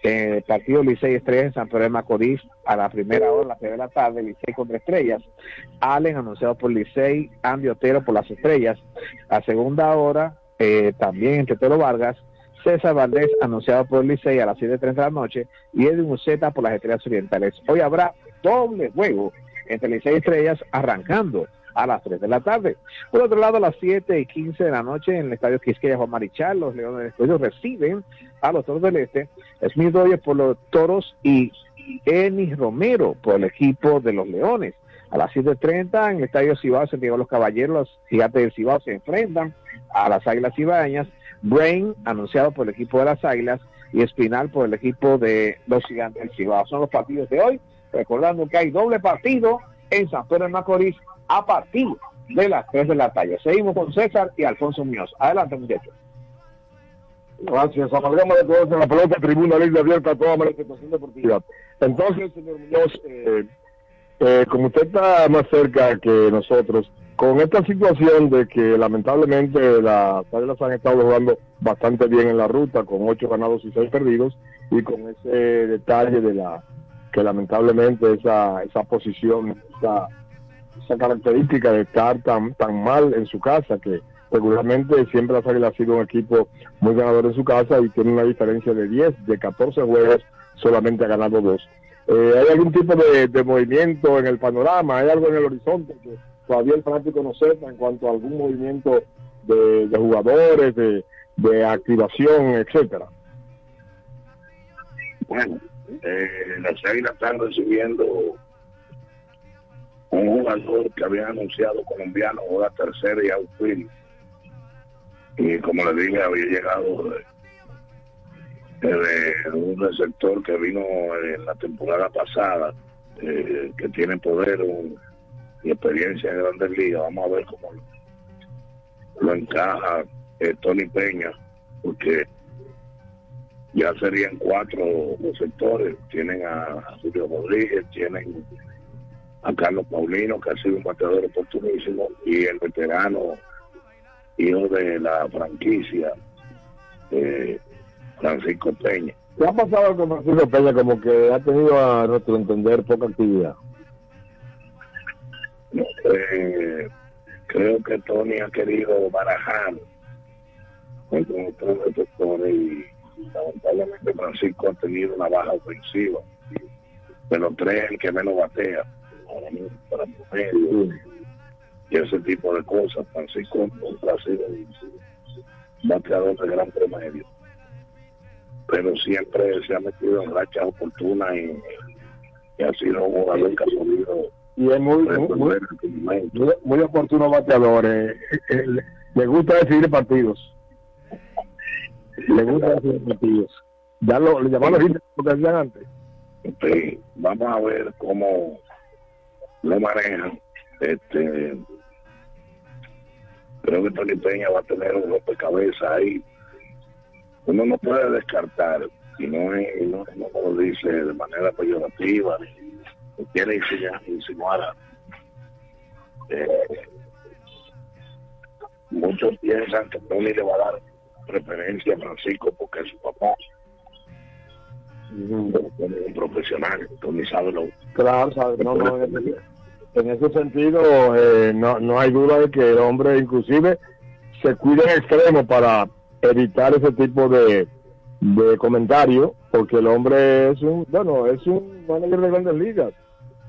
Speaker 5: Eh, partido Licey Estrellas en San Pedro de Macorís a la primera hora, a las tres de la tarde, Licey contra Estrellas. Allen anunciado por Licey, Andy Otero por las Estrellas. A segunda hora, eh, también entre Tero Vargas, César Valdés anunciado por Licey a las 7.30 de la noche y Edwin Uceta por las Estrellas Orientales. Hoy habrá doble juego entre Licey Estrellas arrancando a las 3 de la tarde. Por otro lado, a las 7 y 15 de la noche en el Estadio Quisqueya Juan Marichal, los Leones del Escogido reciben a los Toros del Este, Smith Rogers por los Toros y Enis Romero por el equipo de los Leones. A las 7.30 en el Estadio Cibao, Santiago de los Caballeros, los Gigantes del Cibao se enfrentan a las Águilas Cibaeñas. Brain, anunciado por el equipo de las Águilas, y Espinal por el equipo de los Gigantes del Cibao. Son los partidos de hoy, recordando que hay doble partido en San Pedro de Macorís a partir de las 3 de la tarde. Seguimos con César y Alfonso Muñoz. Adelante, muchachos.
Speaker 4: Gracias. De en la pelota, tribuna libre abierta a toda manifestación deportiva. Entonces, señor Muñoz, eh, eh, como usted está más cerca que nosotros, con esta situación de que lamentablemente las Águilas han estado jugando bastante bien en la ruta, con ocho ganados y seis perdidos, y con ese detalle de la que lamentablemente esa esa posición, esa, esa característica de estar tan tan mal en su casa que regularmente siempre las Águilas ha sido un equipo muy ganador en su casa y tiene una diferencia de 10, de 14 juegos, solamente ha ganado dos. Eh, ¿Hay algún tipo de, movimiento en el panorama? ¿Hay algo en el horizonte que todavía el fanático no sepa en cuanto a algún movimiento de, de jugadores, de, de activación, etcétera?
Speaker 12: Bueno, eh, las águilas están recibiendo un jugador que habían anunciado colombiano, la tercera y outfield. Y como le dije, había llegado de, de un receptor que vino en la temporada pasada, eh, que tiene poder y experiencia en grandes ligas. Vamos a ver cómo lo, encaja eh, Tony Peña, porque ya serían cuatro receptores. Tienen a Julio Rodríguez, tienen a Carlos Paulino, que ha sido un bateador oportunísimo, y el veterano, hijo de la franquicia, eh, Francisco Peña.
Speaker 4: ¿Qué ha pasado con Francisco Peña? Como que ha tenido, a nuestro entender, poca actividad.
Speaker 12: Eh, creo que Tony ha querido barajar con otros receptores y lamentablemente Francisco ha tenido una baja ofensiva. De los tres, el que menos batea. Ahora mismo para. Y ese tipo de cosas. Francisco ha sido un bateador de gran promedio. Pero siempre se ha metido en rachas oportunas y, y ha sido un jugador que ha podido
Speaker 4: Y es muy, muy, muy, muy- oportuno bateador. eh, eh, le- le gusta decidir partidos. Le gusta decidir partidos. Ya lo, le llamaron hit, lo que hacían antes.
Speaker 12: Sí, vamos a ver cómo lo manejan. Este, creo que Tony Peña va a tener un rompecabezas ahí. Uno no puede descartar, y no, es, y no, no dice de manera peyorativa, ni quiere insinuar, insinuar eh, muchos piensan que Tony le va a dar preferencia a Francisco porque es su papá. Un profesional, Tony sabe lo
Speaker 4: Claro, sabe, no, no, en, ese, en ese sentido eh, no, no hay duda de que el hombre inclusive se cuida en extremo para evitar ese tipo de, de comentarios, porque el hombre es un, bueno, es un manager de grandes ligas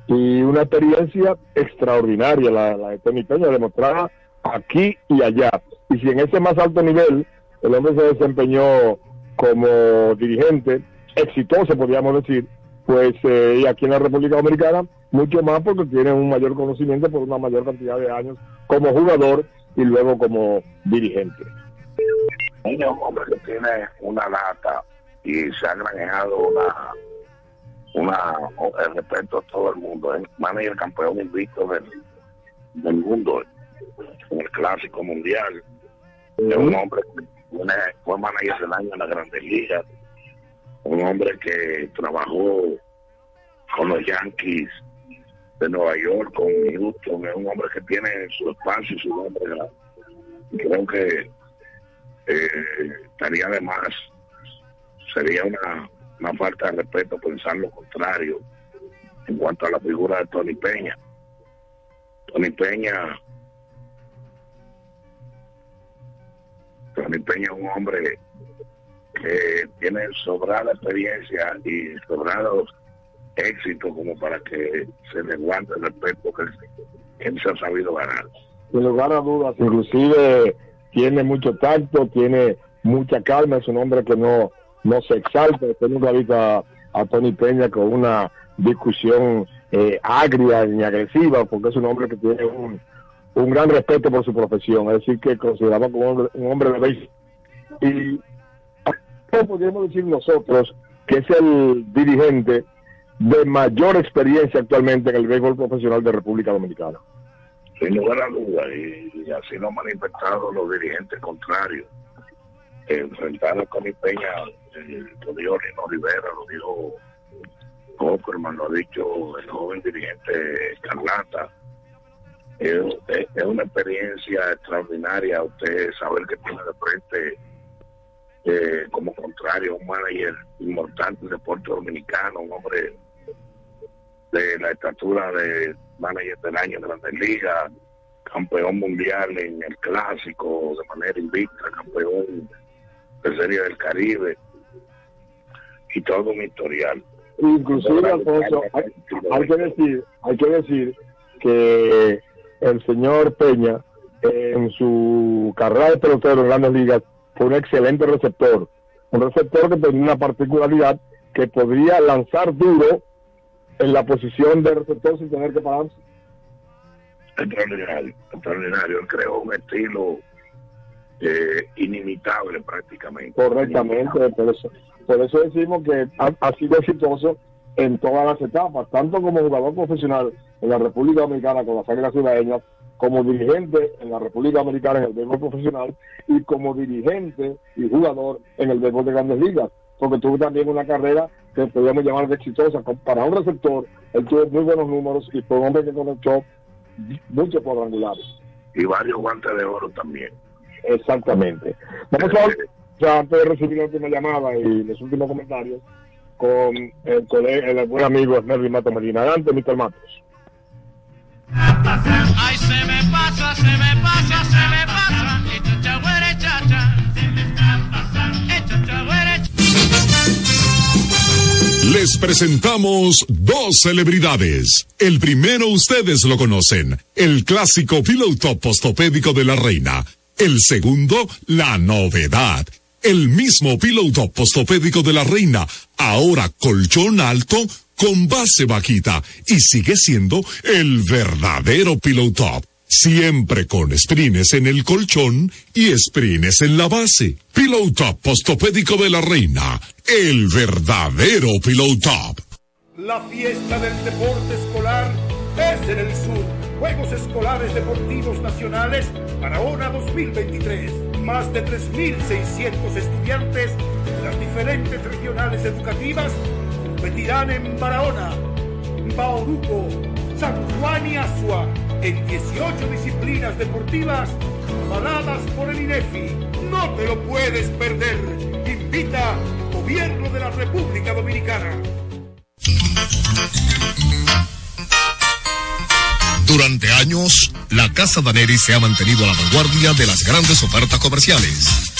Speaker 4: y una experiencia extraordinaria la, la de Tony Peña, demostrada aquí y allá. Y si en ese más alto nivel el hombre se desempeñó como dirigente, exitoso podríamos decir, pues eh, y aquí en la República Dominicana mucho más porque tiene un mayor conocimiento por una mayor cantidad de años como jugador y luego como dirigente.
Speaker 12: un hombre que tiene una lata y se ha granjeado una una el respeto a todo el mundo. Es manager campeón invicto del, del mundo en el clásico mundial. Es un hombre que tiene- fue manager del año en la Grandes Ligas un hombre que trabajó con los Yankees de Nueva York con Houston es un hombre que tiene su espacio y su nombre creo que eh, estaría de más, sería una, una falta de respeto pensar lo contrario en cuanto a la figura de Tony Peña. Tony Peña, Tony Peña es un hombre que tiene sobrada experiencia y sobrados éxitos como para que se le guante el respeto que él, se ha sabido ganar.
Speaker 4: Sin lugar a dudas, inclusive tiene mucho tacto, tiene mucha calma, es un hombre que no, no se exalta, usted nunca ha visto a, Tony Peña con una discusión eh, agria ni agresiva, porque es un hombre que tiene un, un gran respeto por su profesión, es decir, que consideramos como un hombre, un hombre de béisbol. Y ¿cómo podríamos decir nosotros que es el dirigente de mayor experiencia actualmente en el béisbol profesional de República Dominicana?
Speaker 12: sin lugar a duda, y, así lo han manifestado los dirigentes contrarios. Enfrentar a Tony Peña, eh, lo dijo Lino Rivera, lo dijo Hofferman, lo ha dicho el joven dirigente Carlata. Es- es una experiencia extraordinaria usted saber que tiene de frente eh, como contrario un manager inmortal del deporte dominicano, un hombre de la estatura de manager del año en Grandes Ligas, campeón mundial en el clásico de manera invicta, campeón de Serie del Caribe y todo un historial.
Speaker 4: Inclusive, Alfonso, hay, hay que decir, hay que decir que el señor Peña, en su carrera de pelotero en grandes ligas, fue un excelente receptor. Un receptor que tenía una particularidad que podría lanzar duro en la posición de receptor sin tener que pararse.
Speaker 12: Extraordinario, extraordinario. Él creó un estilo eh, inimitable prácticamente.
Speaker 4: Correctamente, por eso, por eso decimos que ha, ha sido exitoso en todas las etapas, tanto como jugador profesional en la República Dominicana con las Águilas Ciudadanas, como dirigente en la República Dominicana en el béisbol profesional y como dirigente y jugador en el béisbol de grandes ligas, porque tuvo también una carrera que podríamos llamar de exitosa. Para un receptor, él tuvo muy buenos números y fue un hombre que conectó muchos cuadrangulares.
Speaker 12: Y varios guantes de oro también.
Speaker 4: Exactamente. Vamos a ya antes de recibir la última llamada y los últimos comentarios con el colega, el buen amigo Melvin Mato Medina. Adelante, Mr. Matos.
Speaker 3: Ay, se me pasa, se me pasa, se me pasa.
Speaker 6: Les presentamos dos celebridades. El primero ustedes lo conocen, el clásico Pillow Top postopédico de la reina. El segundo, la novedad. El mismo Pillow Top postopédico de la reina, ahora colchón alto con base bajita y sigue siendo el verdadero Pillow Top. Siempre con sprines en el colchón y sprines en la base. Pillow Top postopédico de la reina, el verdadero Pillow Top.
Speaker 13: La fiesta del deporte escolar es en el sur. Juegos Escolares Deportivos Nacionales Barahona 2023. Más de 3.600 estudiantes de las diferentes regionales educativas competirán en Barahona, Bauruco, San Juan y Asua en 18 disciplinas deportivas avaladas por el INEFI. No te lo puedes perder. Invita Gobierno de la República Dominicana.
Speaker 11: Durante años, la Casa Daneri se ha mantenido a la vanguardia de las grandes ofertas comerciales.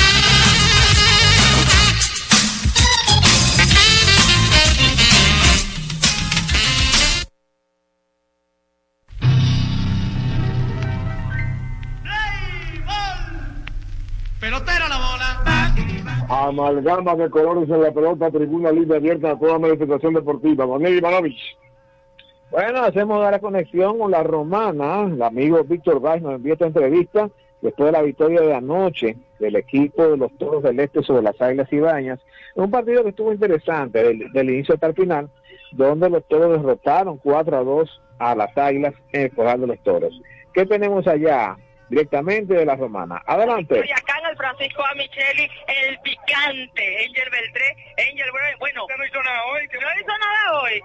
Speaker 4: Amalgama de colores en la pelota, tribuna libre abierta a toda manifestación deportiva. Ivanovich.
Speaker 5: Bueno, hacemos la conexión con la romana. El amigo Víctor Vaz nos envió esta entrevista después de la victoria de anoche del equipo de los Toros del Este sobre las Águilas Ibañas. Un partido que estuvo interesante del, del inicio hasta el final, donde los Toros derrotaron 4 a 2 a las Águilas en el Corral de los Toros. ¿Qué tenemos allá? Directamente de la romana. Adelante.
Speaker 15: Estoy acá en el Francisco A. Micheli, el picante, Angel Beltré, Angel Bray, bueno. no hizo nada hoy. No hizo nada hoy.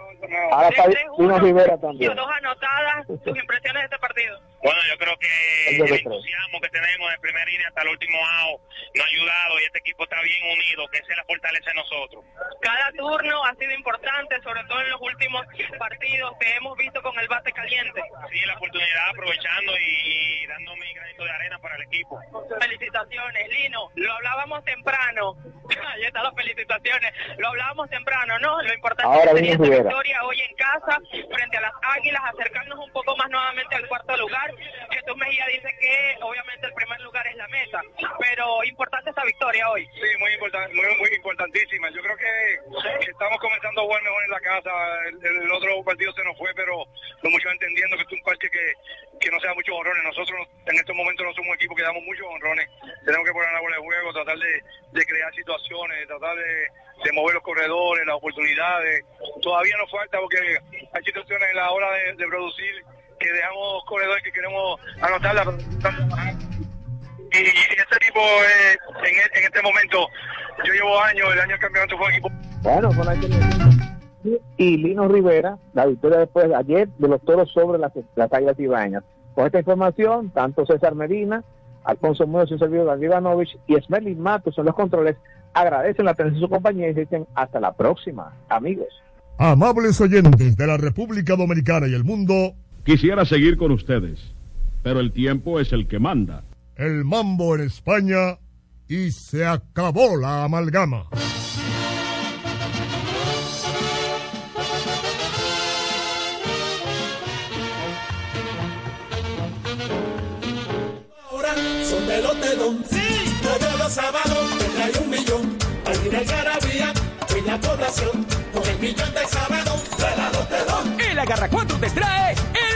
Speaker 4: Ahora está
Speaker 15: uno,
Speaker 4: Rivera también.
Speaker 15: Dos anotadas, sus impresiones de este partido.
Speaker 16: Bueno, yo creo que el entusiasmo que tenemos de primera línea hasta el último out nos ha ayudado y este equipo está bien unido, que esa es la fortaleza de nosotros.
Speaker 15: Cada turno ha sido importante, sobre todo en los últimos partidos que hemos visto con el bate caliente.
Speaker 16: Sí, la oportunidad aprovechando y, mi granito de arena para el equipo.
Speaker 15: Felicitaciones, Lino. Lo hablábamos temprano. Ahí están las felicitaciones. Lo hablábamos temprano, ¿no? Lo importante
Speaker 4: Ahora
Speaker 15: sería
Speaker 4: viene
Speaker 15: esta
Speaker 4: Rivera.
Speaker 15: victoria hoy en casa, frente a las Águilas, acercarnos un poco más nuevamente al cuarto lugar. Jesús Mejía dice que obviamente el primer lugar es la meta, pero importante esta victoria hoy.
Speaker 16: Sí, muy importante, muy, muy importantísima. Yo creo que, estamos comenzando a jugar mejor en la casa. El, el otro partido se nos fue, pero lo mucho entendiendo que es un parque que, que no sea muchos honrones. Nosotros en estos momentos no somos un equipo que damos muchos honrones. Tenemos que poner la bola de juego, tratar de, crear situaciones, tratar de, mover los corredores, las oportunidades. Todavía nos falta porque hay situaciones en la hora de, producir que dejamos corredores que queremos anotarla. y, este equipo, eh, en, e- en este momento, yo llevo años, el año del campeonato fue equipo
Speaker 5: Bueno, con la y Lino Rivera, la victoria después de ayer de los toros sobre las, las águilas ibañas. Con esta información, tanto César Medina, Alfonso Muñoz, su servidor Daniel Ivanovich y Smerlin Matos en los controles agradecen la atención de su compañía y dicen hasta la próxima, amigos.
Speaker 1: Amables oyentes de la República Dominicana y el mundo,
Speaker 17: Quisiera seguir con ustedes, pero el tiempo es el que manda.
Speaker 1: el mambo en España y se acabó la amalgama.
Speaker 18: Los sábados tendrá un millón. Al final Garabía en la población. Con el millón de sábados de la Lotedón.
Speaker 2: El Agarra 4 te trae el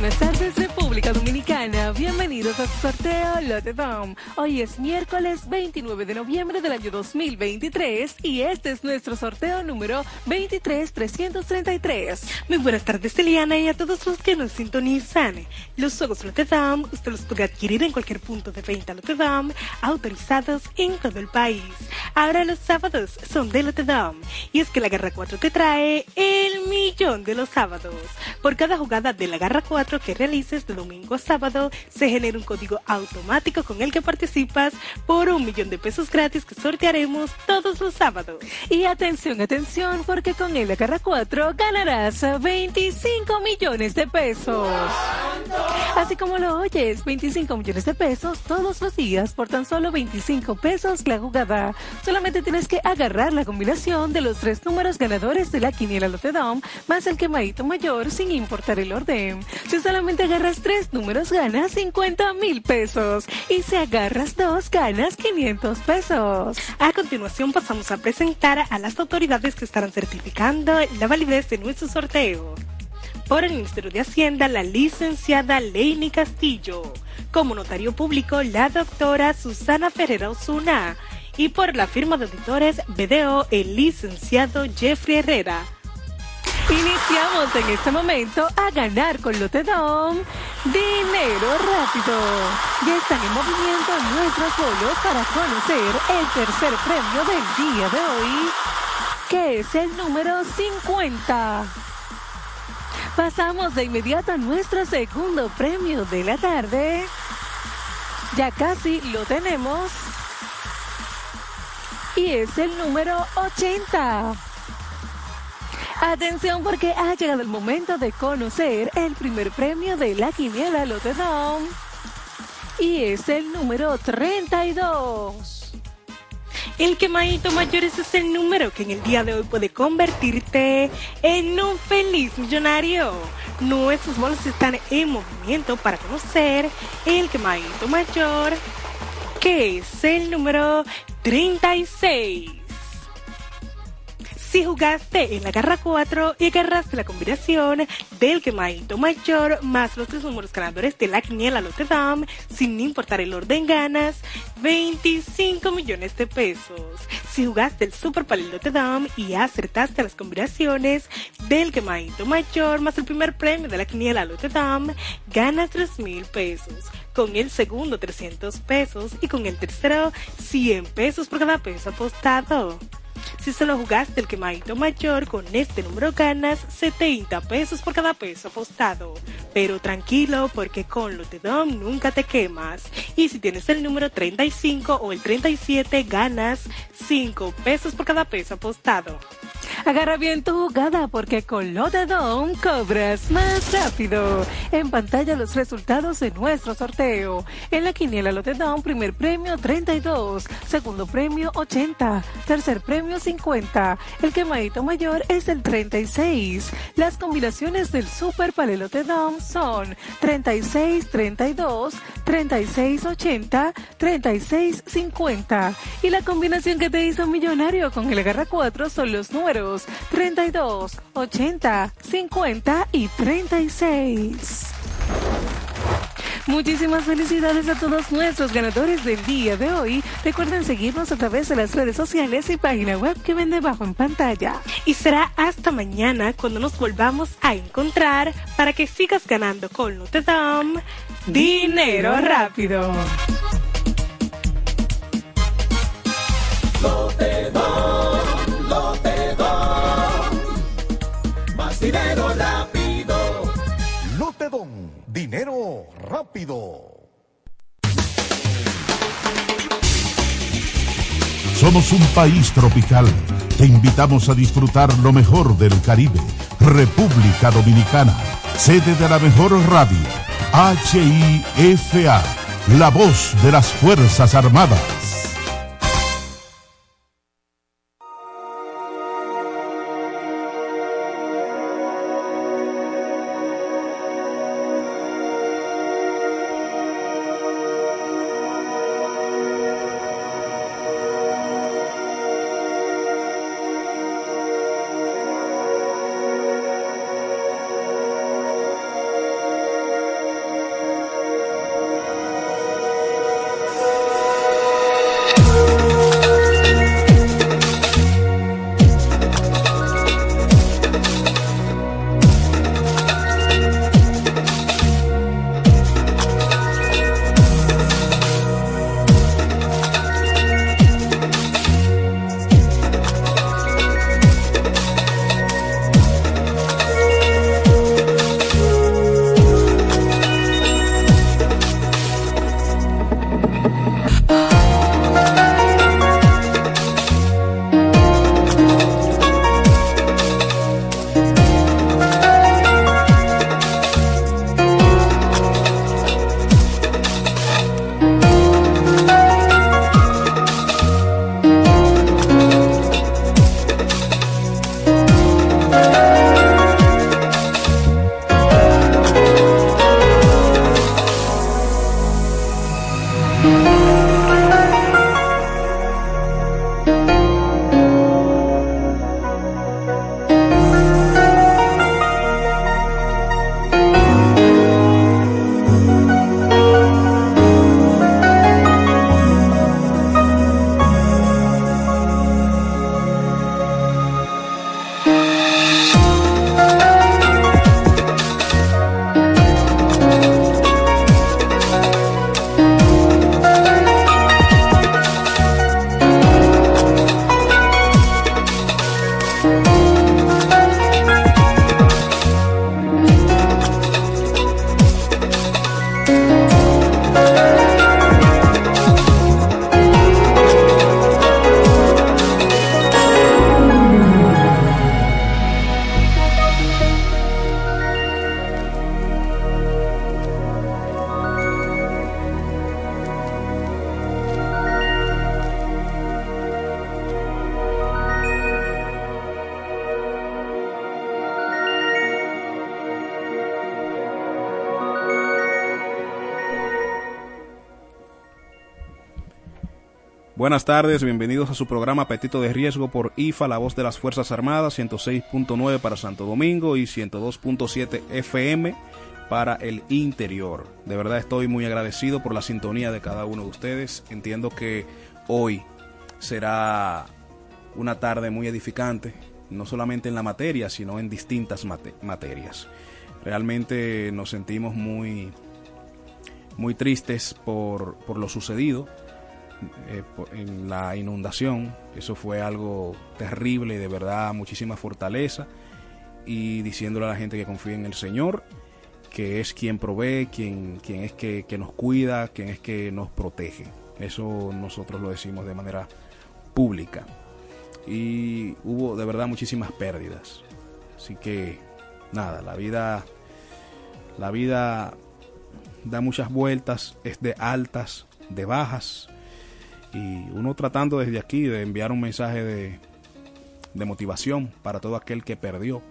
Speaker 19: Buenas tardes, República Dominicana. Bienvenidos a su sorteo Lote Dom. Hoy es miércoles 29 de noviembre del año 2023 y este es nuestro sorteo número 23333. Muy buenas tardes, Eliana, y a todos los que nos sintonizan. Los juegos Lote Dom usted los puede adquirir en cualquier punto de venta Lote Dom, autorizados en todo el país. Ahora los sábados son de Lote Dom y es que la Garra 4 te trae el millón de los sábados. Por cada jugada de la Garra 4 que realices de domingo a sábado, se genera un código automático con el que participas por un millón de pesos gratis que sortearemos todos los sábados. Y atención, atención, porque con el Garra 4 ganarás 25 millones de pesos. Así como lo oyes, 25 millones de pesos todos los días por tan solo 25 pesos la jugada. Solamente tienes que agarrar la combinación de los tres números ganadores de la quiniela Lotedom más el quemadito mayor sin importar el orden. Si solamente agarras tres números ganas 50 mil pesos y si agarras dos ganas 500 pesos. A continuación pasamos a presentar a las autoridades que estarán certificando la validez de nuestro sorteo por el Ministerio de Hacienda la licenciada Leini Castillo, como notario público la doctora Susana Ferreira Osuna y por la firma de auditores BDO el licenciado Jeffrey Herrera. Iniciamos en este momento a ganar con Lotedom dinero rápido. Ya están en movimiento nuestros bolos para conocer el tercer premio del día de hoy, que es el número 50. Pasamos de inmediato a nuestro segundo premio de la tarde. Ya casi lo tenemos. Y es el número 80. Atención porque ha llegado el momento de conocer el primer premio de la quiniela Lotedom. Y es el número 32. El quemadito mayor ese es el número que en el día de hoy puede convertirte en un feliz millonario. Nuestros bolos están en movimiento para conocer el quemadito mayor, que es el número 36. Si jugaste en la garra 4 y agarraste la combinación del quemadito mayor más los tres números ganadores de la quiniela Notre Dame, sin importar el orden ganas, 25 millones de pesos. Si jugaste el Super Palil Notre Dame y acertaste las combinaciones del quemadito mayor más el primer premio de la quiniela Notre Dame, ganas 3 mil pesos. Con el segundo 300 pesos y con el tercero 100 pesos por cada peso apostado. Si solo jugaste el quemadito mayor, con este número ganas 70 pesos por cada peso apostado. Pero tranquilo, porque con Lotedom nunca te quemas. Y si tienes el número 35 o el 37, ganas 5 pesos por cada peso apostado.
Speaker 20: Agarra bien tu jugada porque con Lotedom cobras más rápido. En pantalla los resultados de nuestro sorteo. En la quiniela Lotedom, primer premio 32, segundo premio 80, tercer premio 50. El quemadito mayor es el 36. Las combinaciones del Super Palelote Dom son 36, 32, 36, 80, 36, 50. Y la combinación que te hizo millonario con el Agarra 4 son los números 32, 80, 50 y 36. Muchísimas felicidades a todos nuestros ganadores del día de hoy. Recuerden seguirnos a través de las redes sociales y página web que ven debajo en pantalla. Y será hasta mañana cuando nos volvamos a encontrar para que sigas ganando con Notre dinero rápido.
Speaker 18: Lotedom, más dinero rápido.
Speaker 21: Lotedom, dinero rápido.
Speaker 22: Somos un país tropical. Te invitamos a disfrutar lo mejor del Caribe. República Dominicana, sede de la mejor radio. HIFA, la voz de las Fuerzas Armadas.
Speaker 23: Buenas tardes, bienvenidos a su programa Apetito de Riesgo por IFA, la voz de las Fuerzas Armadas, 106.9 para Santo Domingo y 102.7 FM para el interior. De verdad estoy muy agradecido por la sintonía de cada uno de ustedes. Entiendo que hoy será una tarde muy edificante, no solamente en la materia, sino en distintas mate materias. Realmente nos sentimos muy, muy tristes por, por lo sucedido eh, en la inundación. Eso fue algo terrible, de verdad, muchísima fortaleza. Y diciéndole a la gente que confíe en el Señor, que es quien provee, quien, quien es que, que nos cuida, quien es que nos protege. Eso nosotros lo decimos de manera pública. y hubo de verdad muchísimas pérdidas. Así que nada, la vida la vida da muchas vueltas, es de altas, de bajas y uno tratando desde aquí de enviar un mensaje de, de motivación para todo aquel que perdió,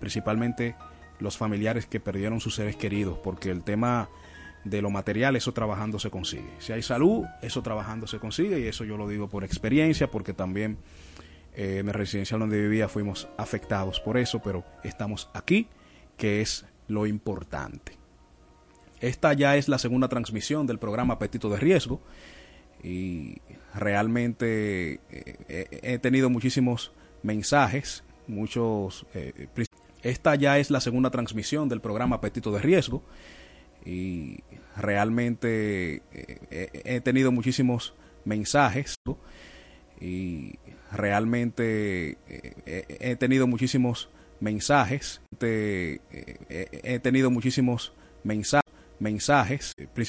Speaker 23: principalmente los familiares que perdieron sus seres queridos, porque el tema de lo material, eso trabajando se consigue. Si hay salud, eso trabajando se consigue y eso yo lo digo por experiencia, porque también eh, en el residencial donde vivía fuimos afectados por eso, pero estamos aquí, que es lo importante. Esta ya es la segunda transmisión del programa Apetito de Riesgo y realmente eh, he tenido muchísimos mensajes, muchos... Eh, esta ya es la segunda transmisión del programa Apetito de Riesgo y realmente eh, he tenido muchísimos mensajes y realmente he tenido muchísimos mensajes, he tenido muchísimos mensajes mensajes